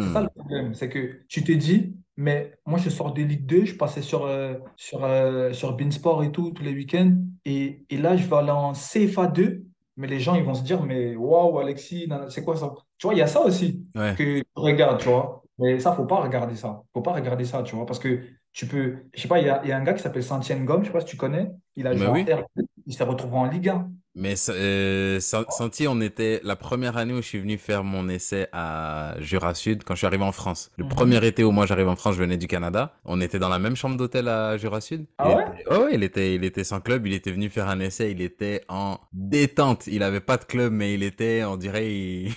C'est ça
Hmm,
le problème, c'est que tu te dis, mais moi je sors de Ligue 2, je passais sur, euh, sur, euh, sur Beansport et tout, tous les week-ends, et, et là je vais aller en CFA 2, mais les gens ils vont se dire, mais waouh Alexis, c'est quoi ça? Tu vois, il y a ça aussi
Ouais.
que tu regardes, tu vois, mais ça faut pas regarder ça, faut pas regarder ça, tu vois, parce que tu peux, je sais pas, il y a, il y a un gars qui s'appelle Santienne Gomme, je sais pas si tu connais, il a
Mais
joué en
oui.
R2, il s'est retrouvé en Ligue 1.
Mais euh, San- Santi, on était la première année où je suis venu faire mon essai à Jura Sud quand je suis arrivé en France. Le
Mhm.
premier été où moi j'arrive en France, je venais du Canada. On était dans la même chambre d'hôtel à Jura Sud. Il
Ah ouais?
était, oh ouais, il était, il était sans club. Il était venu faire un essai. Il était en détente. Il avait pas de club, mais il était, on dirait, il,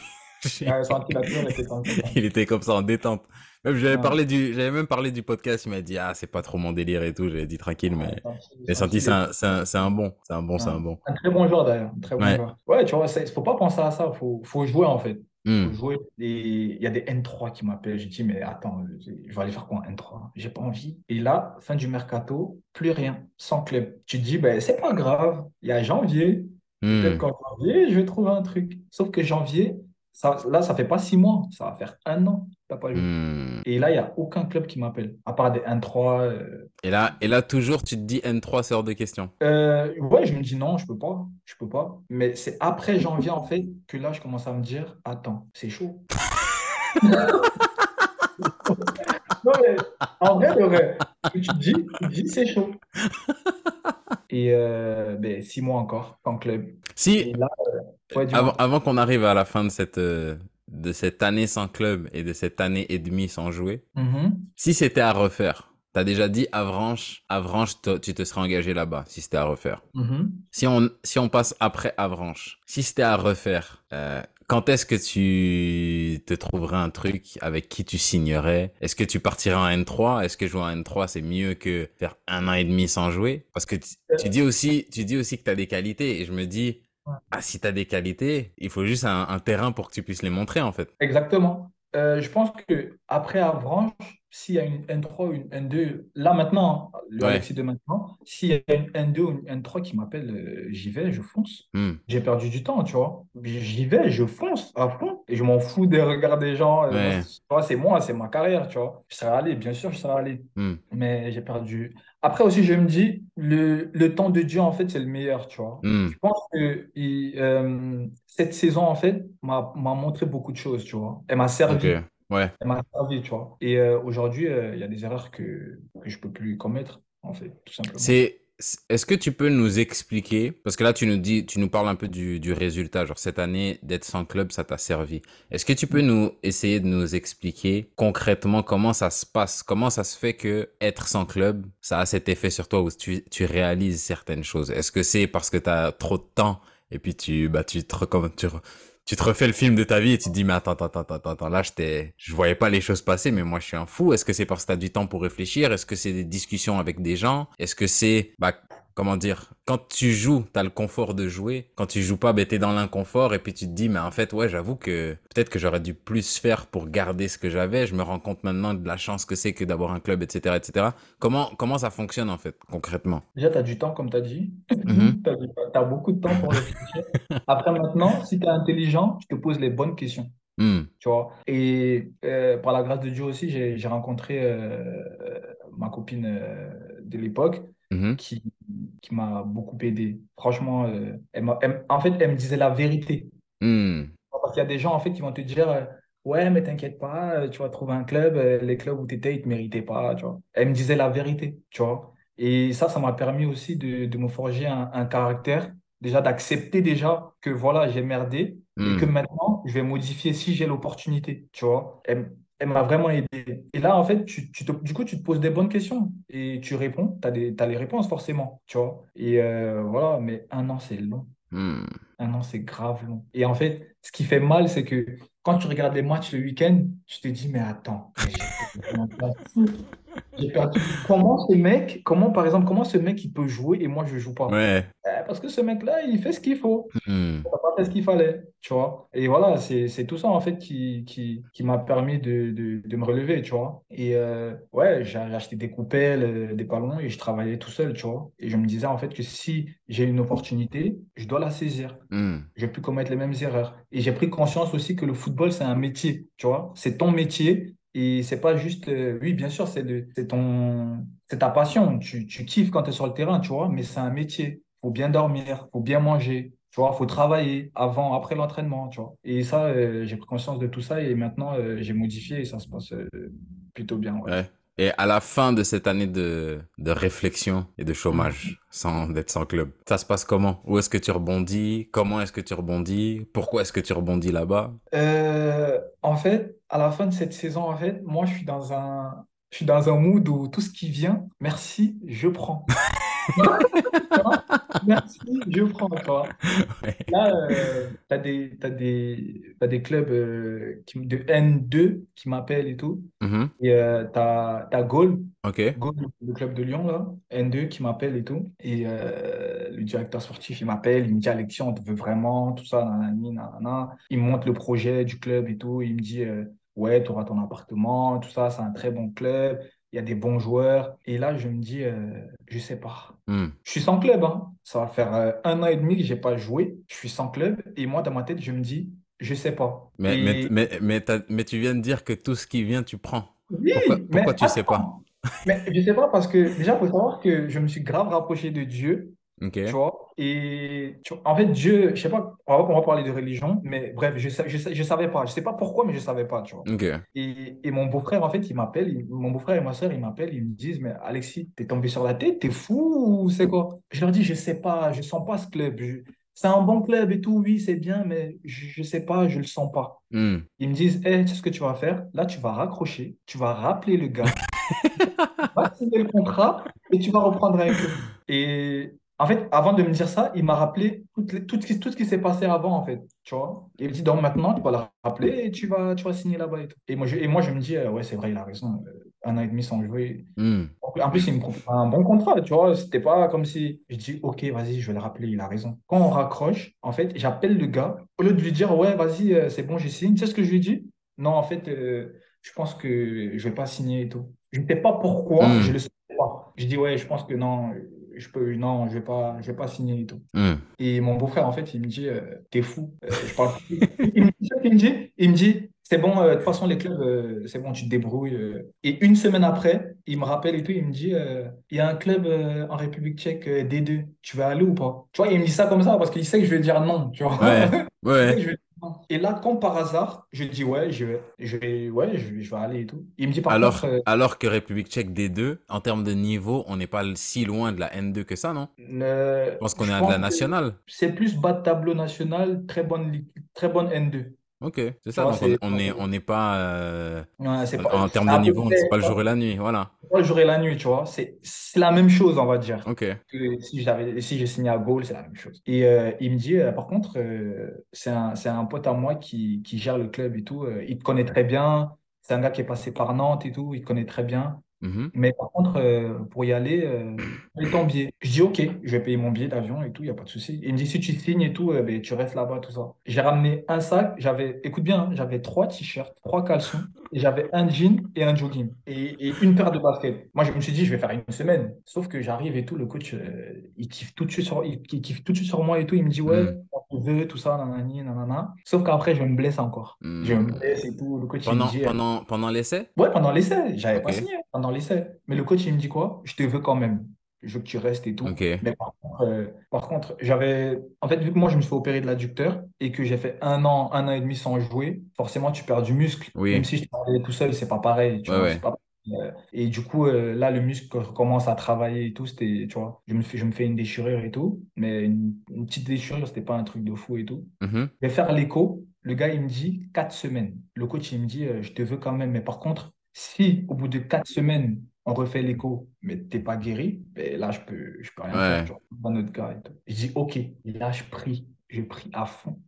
Ouais, Santi, il a toujours été comme ça.
il était comme ça en détente. Même j'avais
Ouais.
parlé du, j'avais même parlé du podcast. Il m'a dit ah c'est pas trop mon délire et tout. J'avais dit tranquille, mais
Ouais,
mais
Santi,
Santi c'est un, c'est un, c'est un bon, c'est un bon, c'est un bon.
Un très bon joueur d'ailleurs, un très bon
Ouais.
joueur. Ouais, tu vois, il faut pas penser à ça, faut, faut jouer en fait. faut
Hmm,
jouer. Et il y a des N3 qui m'appellent. Je dis, mais attends, je vais aller faire quoi en N3? J'ai pas envie. Et là, fin du mercato, plus rien, sans club. Tu te dis, ben, c'est pas grave, il y a janvier. Peut-être
hmm,
qu'en janvier, je vais trouver un truc. Sauf que janvier, ça, là, ça fait pas six mois, ça va faire un an que t'as pas joué.
hmm.
Et là, il n'y a aucun club qui m'appelle, à part des N3. euh,
Et là, et là, toujours, tu te dis N3, c'est hors de question.
Euh, ouais, je me dis non, je peux pas, je peux pas. Mais c'est après janvier, en fait, que là, je commence à me dire, attends, c'est chaud. Non, mais en vrai, de vrai, tu te dis, tu te dis, c'est chaud. Et euh, ben, six mois encore, en club.
Si,
Et là, ouais,
avant, avant qu'on arrive à la fin de cette, euh, de cette année sans club et de cette année et demie sans jouer,
Mhm,
si c'était à refaire, t'as déjà dit Avranches, Avranches, tu te serais engagé là-bas, si c'était à refaire.
mhm.
Si on, si on passe après Avranches, si c'était à refaire, euh, quand est-ce que tu te trouverais un truc avec qui tu signerais? Est-ce que tu partirais en N3? Est-ce que jouer en N3 c'est mieux que faire un an et demi sans jouer? Parce que tu, tu dis aussi, tu dis aussi que tu as des qualités et je me dis, ah, si tu as des qualités, il faut juste un, un terrain pour que tu puisses les montrer en fait.
Exactement. Euh, je pense que après Avranches, s'il y a une N3 ou une N2, là maintenant, le
Ouais.
Alexis de maintenant, s'il y a une N2 ou une N3 qui m'appelle, euh, j'y vais, je fonce.
Hmm.
J'ai perdu du temps, tu vois. J'y vais, je fonce à fond et je m'en fous des regards des gens. euh,
Ouais.
c'est moi, c'est ma carrière, tu vois. Je serais allé, bien sûr, je serais allé,
Hmm.
mais j'ai perdu. Après aussi, je me dis, le, le temps de Dieu, en fait, c'est le meilleur, tu vois.
Hmm.
Je pense que il- euh, cette saison, en fait, m'a montré beaucoup de choses, tu vois. Elle m'a servi.
Ouais.
Elle m'a servi, tu vois. Et euh, aujourd'hui, euh, il y a des erreurs que, que je peux plus commettre, en fait, tout simplement.
C'est, est-ce que tu peux nous expliquer, parce que là tu nous dis, tu nous parles un peu du, du résultat, genre cette année d'être sans club, ça t'a servi. Est-ce que tu peux nous essayer de nous expliquer concrètement comment ça se passe, comment ça se fait que être sans club, ça a cet effet sur toi où tu, tu réalises certaines choses? Est-ce que c'est parce que tu as trop de temps et puis tu, bah, tu te recom- tu, re- tu te refais le film de ta vie et tu te dis, mais attends, attends, attends, attends, attends, là, j'étais, je voyais pas les choses passer, mais moi, je suis un fou. Est-ce que c'est parce que tu as du temps pour réfléchir? Est-ce que c'est des discussions avec des gens? Est-ce que c'est, bah, comment dire, quand tu joues, tu as le confort de jouer. Quand tu joues pas, ben, tu es dans l'inconfort et puis tu te dis, mais en fait, ouais, j'avoue que peut-être que j'aurais dû plus faire pour garder ce que j'avais. Je me rends compte maintenant de la chance que c'est que d'avoir un club, etc., etc. Comment, comment ça fonctionne, en fait, concrètement?
Déjà, tu as du temps, comme tu as dit.
Mhm.
Tu as, beaucoup de temps pour réfléchir. Après, maintenant, si tu es intelligent, tu te poses les bonnes questions.
Hmm.
Tu vois? Et euh, par la grâce de Dieu aussi, j'ai rencontré euh, ma copine euh, de l'époque
Mhm.
qui, qui m'a beaucoup aidé. Franchement, euh, elle elle- en fait, elle me disait la vérité.
Hmm.
Parce qu'il y a des gens en fait qui vont te dire euh, Ouais, mais t'inquiète pas, euh, tu vas trouver un club, les clubs où tu étais, ils ne te méritaient pas. Tu vois. Elle me disait la vérité. Tu vois. Et ça, ça m'a permis aussi de, de me forger un, un caractère, déjà d'accepter déjà que voilà, j'ai merdé et que
Hmm.
maintenant, je vais modifier si j'ai l'opportunité. Tu vois. Elle, elle m'a vraiment aidé. Et là, en fait, tu, tu te- du coup, tu te poses des bonnes questions et tu réponds. Tu as les réponses forcément. Tu vois. Et euh, voilà, mais un an, c'est long.
Hmm.
Un an, c'est grave long. Et en fait, ce qui fait mal, c'est que quand tu regardes les matchs le week-end, tu te dis, mais attends, Comment ce mec, comment par exemple, comment ce mec il peut jouer et moi je joue pas?
Ouais.
Eh, parce que ce mec-là, il fait ce qu'il faut.
Hmm.
Il n'a pas fait ce qu'il fallait, tu vois. Et voilà, c'est, tout ça en fait qui, qui, qui m'a permis de, de, de me relever, tu vois. Et euh, ouais, j'ai acheté des coupelles, euh, des ballons et je travaillais tout seul, tu vois. Et je me disais en fait que si j'ai une opportunité, je dois la saisir.
Hmm.
Je vais plus commettre les mêmes erreurs. Et j'ai pris conscience aussi que le football, c'est un métier, tu vois. C'est ton métier et c'est pas juste, euh, oui, bien sûr, c'est ton, c'est ta passion. Tu, tu kiffes quand tu es sur le terrain, tu vois, mais c'est un métier. Faut bien dormir, faut bien manger, tu vois, faut travailler avant, après l'entraînement, tu vois. Et ça, euh, j'ai pris conscience de tout ça et maintenant, euh, j'ai modifié et ça se passe plutôt bien, ouais.
Ouais. Et à la fin de cette année de, de réflexion et de chômage, sans d'être sans club, ça se passe comment? Où est-ce que tu rebondis? Comment est-ce que tu rebondis? Pourquoi est-ce que tu rebondis là-bas?
Euh, en fait, à la fin de cette saison, en fait, moi, je suis dans un, je suis dans un mood où tout ce qui vient, merci, je prends. Merci, je prends, toi.
Ouais.
Là, euh, t'as des, t'as des, t'as des clubs euh, qui, de N2 qui m'appellent et tout.
Mhm.
Et euh, t'as, t'as Gaulle,
Ok.
Gaulle, le club de Lyon, là, N2 qui m'appelle et tout. Et euh, le directeur sportif, il m'appelle, il me dit, Alexis, on te veut vraiment, tout ça, nanani, nanana. Il me montre le projet du club et tout. Il me dit, euh, ouais, tu auras ton appartement, tout ça, c'est un très bon club. Il y a des bons joueurs. Et là, je me dis, euh, je sais pas.
Hmm.
Je suis sans club, hein. Ça va faire euh, un an et demi que j'ai pas joué. Je suis sans club. Et moi, dans ma tête, je me dis, je sais pas.
Mais, mais,
Et
mais, mais, t'as- mais tu viens de dire que tout ce qui vient, tu prends.
oui,
Pourquoi, tu sais pas?
Mais je sais pas parce que déjà, il faut savoir que je me suis grave rapproché de Dieu,
Ok.
tu vois. Et tu vois, en fait, Dieu, je sais pas, on va, parler de religion, mais bref, je, je, je savais pas. Je sais pas pourquoi, mais je savais pas, tu vois.
Ok.
Et, et mon beau-frère, en fait, il m'appelle, mon beau-frère et ma soeur, ils m'appellent, ils me disent, mais Alexis, t'es tombé sur la tête, t'es fou ou c'est quoi? Je leur dis, je sais pas, je sens pas ce club. C'est un bon club et tout, oui, c'est bien, mais je, je sais pas, je le sens pas.
Hmm.
Ils me disent, hey, tu sais ce que tu vas faire? Là, tu vas raccrocher, tu vas rappeler le gars, tu vas signer le contrat et tu vas reprendre avec eux. Et en fait, avant de me dire ça, il m'a rappelé tout, les- tout, ce qui, tout ce qui s'est passé avant, en fait, tu vois. Il me dit, donc maintenant, tu vas le rappeler et tu vas, tu vas signer là-bas et tout. Et moi, je, et moi, je me dis, euh, ouais, c'est vrai, il a raison. euh, un an et demi sans jouer.
Hmm.
En plus, il me propose un bon contrat, tu vois. C'était pas comme si je dis, OK, vas-y, je vais le rappeler, il a raison. Quand on raccroche, en fait, j'appelle le gars. Au lieu de lui dire, ouais, vas-y, euh, c'est bon, j'ai signé. Tu sais ce que je lui dis? Non, en fait, je pense que je vais pas signer et tout. Je ne sais pas pourquoi,
Hmm.
je le sais pas. Je dis, ouais, je pense que non, je peux, non, je vais pas, je vais pas signer et tout. Et mon beau-frère, en fait, il me dit, euh, t'es fou. Euh, je parle. Il me dit, qu'il me dit, il me dit, c'est bon, euh, de toute façon, les clubs, c'est bon, tu te débrouilles. Et une semaine après, il me rappelle et tout, il me dit, il y a un club en République tchèque, euh, D2, tu vas aller ou pas? Tu vois, il me dit ça comme ça parce qu'il sait que je vais dire non, tu vois.
Ouais.
Il
Ouais.
Et là, comme par hasard, je dis, ouais, je vais, je vais, ouais, je vais, je vais aller et tout. Il me dit, par
Alors,
contre, euh,
alors que République tchèque D2, en termes de niveau, on n'est pas si loin de la N2 que ça, non?
euh,
Je pense qu'on est à de la nationale.
c'est plus bas de tableau national, très bonne, très bonne N2.
Ok, c'est ça. Donc on
c'est
on est, on n'est pas euh,
Ouais,
en,
pas,
termes de niveau,
près
c'est pas le
pas
jour et la nuit. Voilà.
le jour et la nuit, tu vois. C'est la même chose, on va dire.
Ok.
Que si j'avais, si j'ai signé à Gaulle, c'est la même chose. Et euh, il me dit, euh, par contre, c'est un, un pote à moi qui, qui gère le club et tout. il te connaît très bien. C'est un gars qui est passé par Nantes et tout. Il te connaît très bien.
Mhm.
Mais par contre, euh, pour y aller, euh, paye ton billet. Je dis, OK, je vais payer mon billet d'avion et tout, il n'y a pas de souci. Il me dit, si tu signes et tout, euh, ben, tu restes là-bas, tout ça. J'ai ramené un sac, j'avais, écoute bien, hein, j'avais trois t-shirts, trois caleçons, et j'avais un jean et un jogging, et, et une paire de baskets. Moi, je me suis dit, je vais faire une semaine. Sauf que j'arrive et tout, le coach, euh, il kiffe tout de suite sur, il, il kiffe tout de suite sur moi et tout. Il me dit, ouais,
Hmm.
on veut, tout ça, nanani, nanana. Sauf qu'après, je me blesse encore. Je
Hmm.
me blesse et tout. Le coach, il me
Pendant,
dit, euh,
pendant, pendant l'essai?
Ouais, pendant l'essai, j'avais pas signé pendant l'essai. Mais le coach, il me dit quoi? Je te veux quand même. Je veux que tu restes et tout. Mais par contre, euh, par contre, j'avais. En fait, vu que moi, je me suis fait opérer de l'adducteur et que j'ai fait un an, un an et demi sans jouer, forcément, tu perds du muscle.
Oui.
Même si je travaillais tout seul, c'est pas pareil. Tu
Ouais,
vois,
ouais.
c'est pas euh, Et du coup, euh, là, le muscle commence à travailler et tout. C'était, tu vois, je me fais, je me fais une déchirure et tout. Mais une, une petite déchirure, c'était pas un truc de fou et tout.
Mhm.
Je vais faire l'écho. Le gars, il me dit quatre semaines. Le coach, il me dit, euh, je te veux quand même. Mais par contre, si au bout de quatre semaines, on refait l'écho, mais t'es pas guéri, ben là, je peux, je peux rien faire.
Ouais.
Vois, un autre gars et tout. Je dis, OK. Là, je prie. Je prie à fond.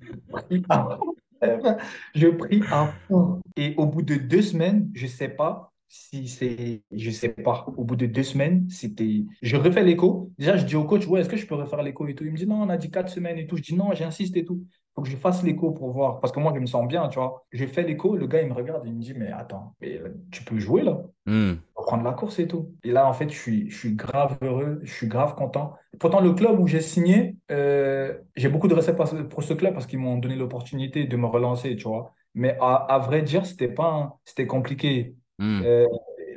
Je prie à fond. Je prie à fond. Et au bout de deux semaines, je sais pas si c'est, je sais pas. Au bout de deux semaines, c'était, je refais l'écho. Déjà, je dis au coach, ouais, est-ce que je peux refaire l'écho et tout? Il me dit, non, on a dit quatre semaines et tout. Je dis, non, j'insiste et tout. Faut que je fasse l'écho pour voir. Parce que moi, je me sens bien, tu vois. Je fais l'écho, le gars, il me regarde, il me dit, mais attends, mais tu peux jouer là?
Hmm.
Prendre la course et tout. Et là, en fait, je suis, je suis grave heureux, je suis grave content. Pourtant, le club où j'ai signé, euh, j'ai beaucoup de respect pour ce club parce qu'ils m'ont donné l'opportunité de me relancer, tu vois. Mais à, à vrai dire, c'était pas, c'était compliqué.
Hmm.
Euh,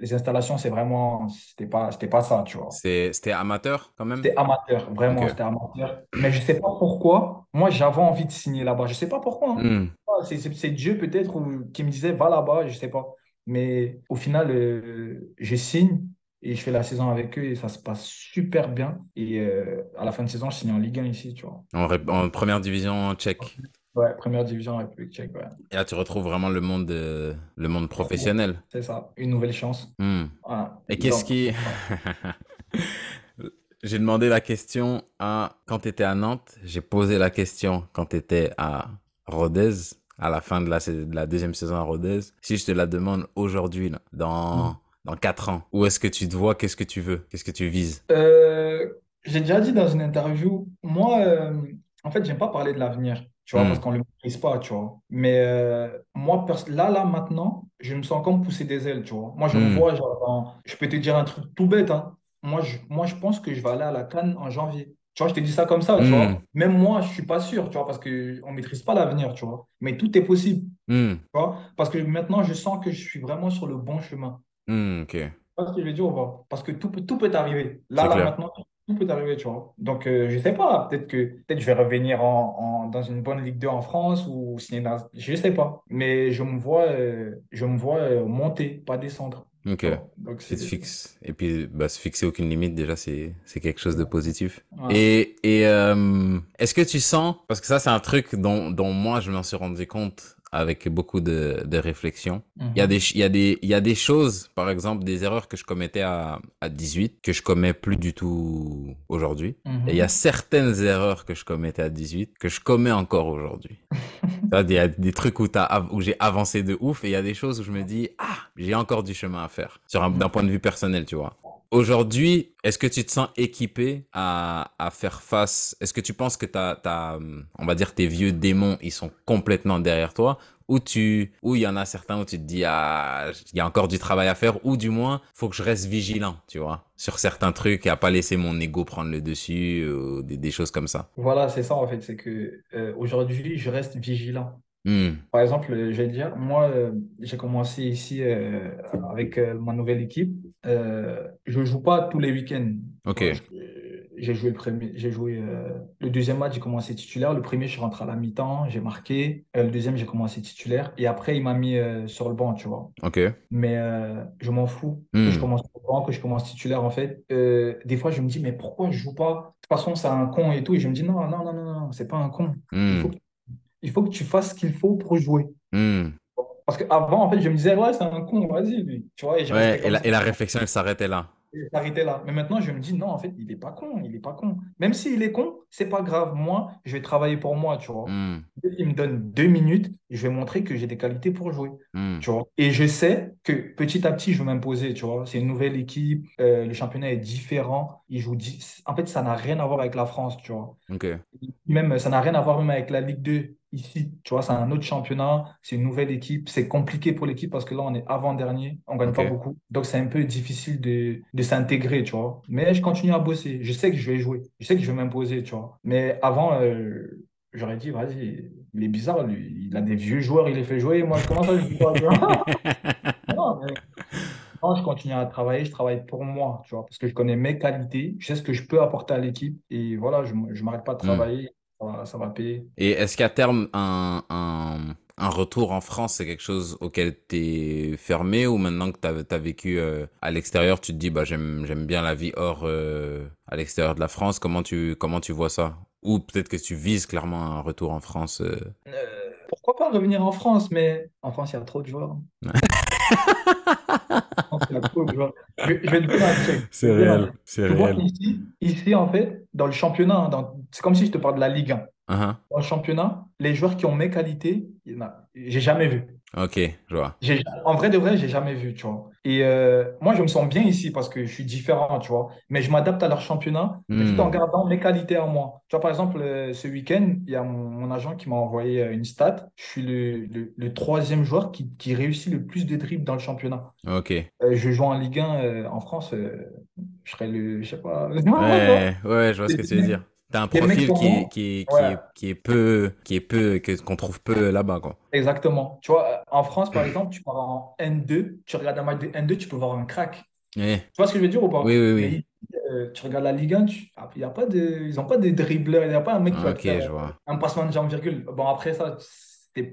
les installations, c'est vraiment, c'était pas, c'était pas ça, tu vois.
C'était amateur quand même?
C'était amateur, vraiment, c'était amateur. Mais je sais pas pourquoi, moi, j'avais envie de signer là-bas. Je sais pas pourquoi, hein.
Hmm.
C'est c'est- Dieu peut-être qui me disait va là-bas, je sais pas. Mais au final, euh, je signe et je fais la saison avec eux et ça se passe super bien. Et euh, à la fin de saison, je signe en Ligue 1 ici, tu vois.
En, en première division tchèque.
Ouais, première division République tchèque, ouais.
Et là, tu retrouves vraiment le monde, euh, le monde professionnel.
C'est ça, une nouvelle chance.
Hmm.
Voilà.
Et qu'est-ce qui... j'ai demandé la question à quand tu étais à Nantes. J'ai posé la question quand tu étais à Rodez, à la fin de la, de la deuxième saison à Rodez. Si je te la demande aujourd'hui, dans,
Mm.
dans 4 ans, où est-ce que tu te vois? Qu'est-ce que tu veux? Qu'est-ce que tu vises?
Euh, j'ai déjà dit dans une interview, moi, euh, en fait, j'aime pas parler de l'avenir, tu vois,
Hmm.
parce qu'on ne le maîtrise pas, tu vois. Mais euh, moi, là, là, maintenant, je me sens comme pousser des ailes, tu vois. Moi, je me
Hmm.
vois, genre, dans- je peux te dire un truc tout bête, hein. Moi, je, moi, je pense que je vais aller à la CAN en janvier. Tu vois, je te dis ça comme ça, tu
Hmm.
vois. Même moi, je suis pas sûr, tu vois, parce qu'on ne maîtrise pas l'avenir, tu vois. Mais tout est possible,
Hmm.
tu vois. Parce que maintenant, je sens que je suis vraiment sur le bon chemin.
Hmm, ok.
Tu vois ce que je veux dire? Parce que tout peut, tout peut arriver. Là, là,
clair.
maintenant, tout peut arriver, tu vois. Donc, euh, je sais pas. Peut-être que peut-être je vais revenir en, en- dans une bonne Ligue 2 en France ou signer dans... Je sais pas. Mais je me vois, euh, je me vois euh, monter, pas descendre.
Ok.
tu vois. Donc,
Tu te
c'est...
fixes. Et puis, bah, se fixer aucune limite, déjà, c'est, c'est quelque chose de positif. Et, et euh, est-ce que tu sens, parce que ça, c'est un truc dont, dont moi, je m'en suis rendu compte avec beaucoup de, de réflexion. Il y a
Mhm.
des, il y a des, il y a des choses, par exemple, des erreurs que je commettais à, à 18, que je commets plus du tout aujourd'hui.
Mhm.
Et il y a certaines erreurs que je commettais à 18 que je commets encore aujourd'hui. Il y a des trucs où, où j'ai avancé de ouf et il y a des choses où je me dis, ah, j'ai encore du chemin à faire. Sur un- d'un point de vue personnel, tu vois. Aujourd'hui, est-ce que tu te sens équipé à, faire face? Est-ce que tu penses que t'as, on va dire, tes vieux démons, ils sont complètement derrière toi? Ou tu, ou il y en a certains où tu te dis, ah, il y a encore du travail à faire, ou du moins, faut que je reste vigilant, tu vois, sur certains trucs et à pas laisser mon ego prendre le dessus, ou des, des choses comme ça.
Voilà, c'est ça en fait. C'est que euh, aujourd'hui, je reste vigilant.
Hmm,
Par exemple, je vais dire, moi, euh, j'ai commencé ici euh, avec euh, ma nouvelle équipe. Je ne joue pas tous les week-ends.
Ok.
J'ai joué le premier, j'ai joué le deuxième match, j'ai commencé titulaire. Le premier, je suis rentré à la mi-temps, j'ai marqué. Le deuxième, j'ai commencé titulaire. Et après, il m'a mis sur le banc, tu vois.
Ok.
Mais je m'en fous que
Hmm,
je commence au banc, que je commence titulaire, en fait. Des fois, je me dis, mais pourquoi je joue pas? De toute façon, c'est un con et tout. Et je me dis, non, non, non, non, non, c'est pas un con. Il faut
hmm,
que il faut que tu fasses ce qu'il faut pour jouer.
hmm.
Parce qu'avant, en fait, je me disais, ouais, c'est un con, vas-y, lui. Tu vois, et
Ouais, la, et la réflexion, elle s'arrêtait là.
Et s'arrêter là. Mais maintenant, je me dis, non, en fait, il est pas con, il est pas con. Même s'il est con, c'est pas grave. Moi, je vais travailler pour moi, tu vois.
Hmm,
Il me donne deux minutes, je vais montrer que j'ai des qualités pour jouer,
hmm,
tu vois. Et je sais que petit à petit, je vais m'imposer, tu vois. C'est une nouvelle équipe, euh, le championnat est différent. Il joue En fait, ça n'a rien à voir avec la France, tu vois. Même, ça n'a rien à voir même avec la Ligue 2 ici. Tu vois, c'est un autre championnat, c'est une nouvelle équipe. C'est compliqué pour l'équipe parce que là, on est avant-dernier, on gagne pas beaucoup. Donc, c'est un peu difficile de, de s'intégrer, tu vois. Mais je continue à bosser. Je sais que je vais jouer. Je sais que je vais m'imposer, tu vois. Mais avant, euh, j'aurais dit, vas-y, il est bizarre, lui. Il a des vieux joueurs, il les fait jouer. Moi, je commence à jouer. Non, mais non, je continue à travailler, je travaille pour moi, tu vois, parce que je connais mes qualités, je sais ce que je peux apporter à l'équipe et voilà, je ne m'arrête pas de
Hmm.
travailler, va, ça va payer.
Et est-ce qu'à terme, un, un, un retour en France, c'est quelque chose auquel tu es fermé ou maintenant que tu as, vécu euh, à l'extérieur, tu te dis, bah, j'aime, j'aime bien la vie hors, euh, à l'extérieur de la France, comment tu, comment tu vois ça? Ou peut-être que tu vises clairement un retour en France. Euh,
pourquoi pas revenir en France, mais en France, il y a trop de joueurs. Joueurs. Je, vais te dire un truc.
C'est réel, c'est
vois, ici, ici, en fait, dans le championnat, hein, dans- c'est comme si je te parle de la Ligue 1. Dans le championnat, les joueurs qui ont mes qualités, en j'ai jamais vu.
Ok, je vois.
En vrai de vrai, j'ai jamais vu, tu vois. Et euh, moi, je me sens bien ici parce que je suis différent, tu vois. Mais je m'adapte à leur championnat, tout en
Hmm,
gardant mes qualités à moi. Tu vois, par exemple, euh, ce week-end, il y a mon, mon agent qui m'a envoyé euh, une stat. Je suis le, le- le troisième joueur qui, qui réussit le plus de dribbles dans le championnat.
Ok.
Euh, je joue en Ligue 1 euh, en France, je serais le, je sais pas.
Ouais, ouais, je vois ce que tu veux dire. T'as un profil qui est, qui est, qui
Ouais.
est, qui est peu, qui est peu, que, qu'on trouve peu là-bas, quoi.
Exactement. Tu vois, euh, en France, par exemple, tu pars en N2, tu regardes un match de N2, tu peux voir un crack. Tu vois ce que je veux dire ou pas?
Oui, oui,
Mais
oui.
ici, euh, tu regardes la Ligue 1, tu... ah, il y a pas de... ils n'ont pas de dribbleurs, il n'y a pas un mec qui va faire
je vois.
un passement de jambe virgule. Bon, après ça,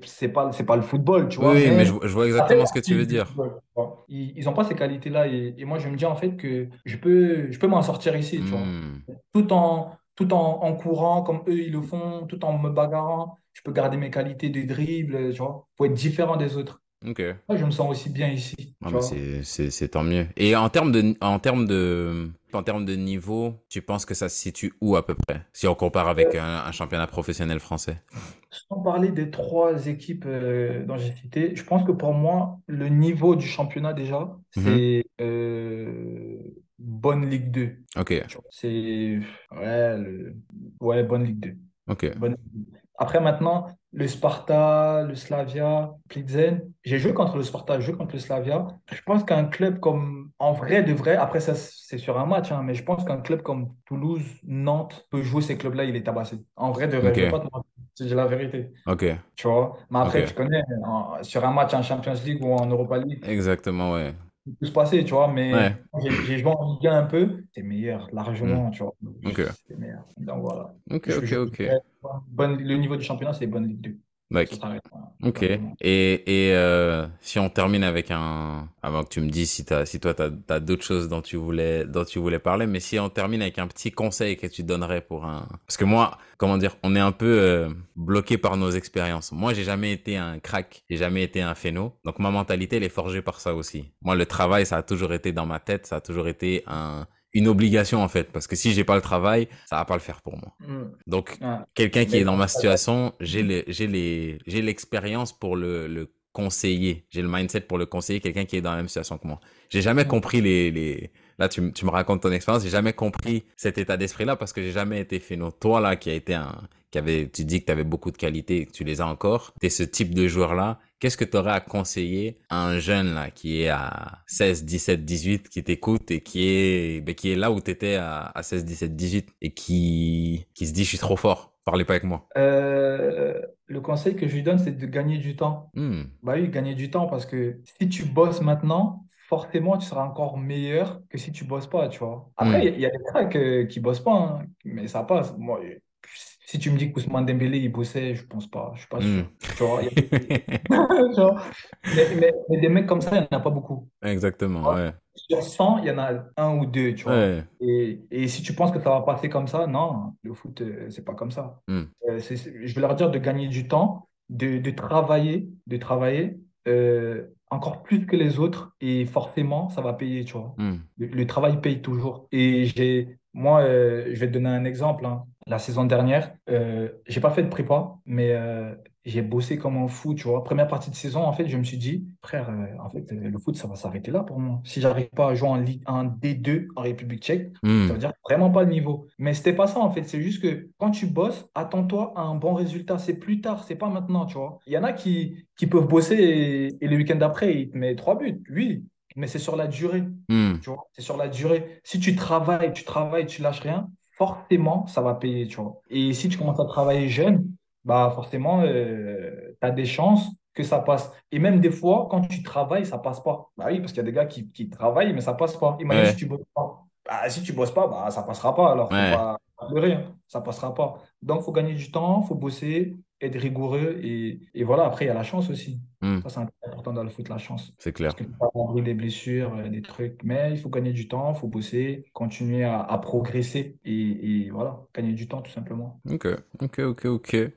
c'est pas, c'est pas le football, tu
Oui,
vois,
oui, mais
mais
je, je vois exactement ce que tu veux dire.
vois. Ils n'ont pas ces qualités-là et, et moi, je me dis en fait que je peux, je peux m'en sortir ici, tu vois.
Hmm,
Tout en, tout en, en courant comme eux, ils le font, tout en me bagarrant. Je peux garder mes qualités de dribble, tu vois, pour être différent des autres.
Ok.
Je me sens aussi bien ici.
Ah, c'est, tant mieux. Et en termes de, en termes de, en termes de niveau, tu penses que ça se situe où à peu près? Si on compare avec un, un championnat professionnel français?
Sans parler des trois équipes euh, dont j'ai cité, je pense que pour moi, le niveau du championnat déjà,
Mhm.
c'est euh, bonne Ligue 2.
Ok.
C'est ouais, le- ouais, bonne Ligue 2.
Ok.
Bonne- Après, maintenant, le Sparta, le Slavia, Plzen, j'ai joué contre le Sparta, j'ai joué contre le Slavia. Je pense qu'un club comme, en vrai de vrai, après ça, c'est sur un match, hein, mais je pense qu'un club comme Toulouse, Nantes peut jouer ces clubs-là, il est tabassé. En vrai de vrai, je vais
Ok.
pas te mentir, c'est la vérité.
Ok.
Tu vois? Mais après,
Ok.
tu connais, sur un match en Champions League ou en Europa League,
Exactement, ouais.
Peut se passer, tu vois. Mais
Ouais.
j'ai joué en Ligue 1 un peu, c'est meilleur, largement, tu vois.
Ok.
C'est meilleur. Donc voilà.
Ok,
Je-
ok,
je-
ok.
bonne- le niveau du championnat, c'est bonne Ligue 2. Là,
Ok. Et, et euh, si on termine avec un... Avant que tu me dises si, t'as, si toi, tu as, d'autres choses dont tu, voulais, dont tu voulais parler, mais si on termine avec un petit conseil que tu donnerais pour un... Parce que moi, comment dire, on est un peu euh, bloqué par nos expériences. Moi, j'ai jamais été un crack, j'ai jamais été un phéno. Donc ma mentalité, elle est forgée par ça aussi. Moi, le travail, ça a toujours été dans ma tête, ça a toujours été un, une obligation en fait. Parce que si j'ai pas le travail, ça va pas le faire pour moi.
Mm.
Donc
Ah.
quelqu'un qui est dans ma situation, j'ai les, j'ai les, j'ai l'expérience pour le, le conseiller. J'ai le mindset pour le conseiller, quelqu'un qui est dans la même situation que moi. J'ai jamais
Mm.
compris les, les, là, tu, tu me racontes ton expérience, j'ai jamais compris cet état d'esprit-là parce que j'ai jamais été phéno. Toi, là, qui a été un, qui avait, tu dis que tu avais beaucoup de qualités que tu les as encore, t'es ce type de joueur-là. Qu'est-ce que tu aurais à conseiller à un jeune, là, qui est à 16, 17, 18, qui t'écoute et qui est, ben, qui est là où t'étais à, à 16, 17, 18 et qui, qui se dit, je suis trop fort. Parlez pas avec moi?
Euh, le conseil que je lui donne, c'est de gagner du temps.
Hmm.
Bah oui, gagner du temps parce que si tu bosses maintenant, forcément, tu seras encore meilleur que si tu bosses pas, tu vois. Après,
Hmm.
il y, a il y a des cracks euh, qui bossent pas, hein, mais ça passe. Moi, si tu me dis qu'Ousmane Dembélé, il bossait, je pense pas. Je suis pas sûr. A-. Mais, mais- mais des mecs comme ça, il n'y en a pas beaucoup.
Exactement, ouais.
Sur 100, il y en a un ou deux, tu vois.
Ouais.
Et, et si tu penses que ça va passer comme ça, non, le foot, euh, c'est pas comme ça.
Hmm.
Euh, je vais leur dire de gagner du temps, de, de travailler, de travailler euh, encore plus que les autres, et forcément, ça va payer, tu vois.
Hmm.
Le, le travail paye toujours. Et j'ai, moi, euh, je vais te donner un exemple. hein. La saison dernière, euh, j'ai pas fait de prépa, mais euh, j'ai bossé comme un fou, tu vois. Première partie de saison, en fait, je me suis dit, frère, euh, en fait, euh, le foot, ça va s'arrêter là pour moi. Si j'arrive pas à jouer en Ligue 1 D2 en République tchèque,
Hmm.
ça veut dire vraiment pas le niveau. Mais c'était pas ça, en fait. C'est juste que quand tu bosses, attends-toi à un bon résultat. C'est plus tard, c'est pas maintenant, tu vois. Il y en a qui, qui peuvent bosser et, et le week-end d'après, ils te mettent trois buts. Oui, mais c'est sur la durée.
Hmm.
Tu vois, c'est sur la durée. Si tu travailles, tu travailles, tu lâches rien, forcément, ça va payer, tu vois. Et si tu commences à travailler jeune, bah forcément, tu as des chances que ça passe. Et même des fois, quand tu travailles, ça passe pas. Bah oui, parce qu'il y a des gars qui, qui travaillent, mais ça passe pas. Imagine
Ouais.
si tu bosses pas. Bah, si tu bosses pas, bah, ça passera pas. Alors, faut
Ouais.
pas pleurer, hein. Ça passera pas. Donc, faut gagner du temps, faut bosser, être rigoureux. Et, et voilà, après, il y a la chance aussi.
Hmm.
Ça, c'est important dans le foot, la chance.
C'est clair.
Parce que avoir des blessures, euh, des trucs, mais il faut gagner du temps, il faut bosser, continuer à, à progresser et, et voilà, gagner du temps tout simplement.
Ok, ok, ok, ok.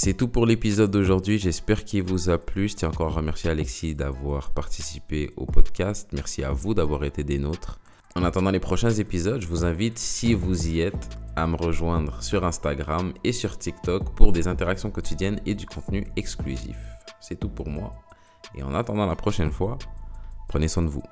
C'est tout pour l'épisode d'aujourd'hui. J'espère qu'il vous a plu. Je tiens encore à remercier Alexis d'avoir participé au podcast. Merci à vous d'avoir été des nôtres. En attendant les prochains épisodes, je vous invite, si vous y êtes, à me rejoindre sur Instagram et sur TikTok pour des interactions quotidiennes et du contenu exclusif. C'est tout pour moi. Et en attendant la prochaine fois, prenez soin de vous.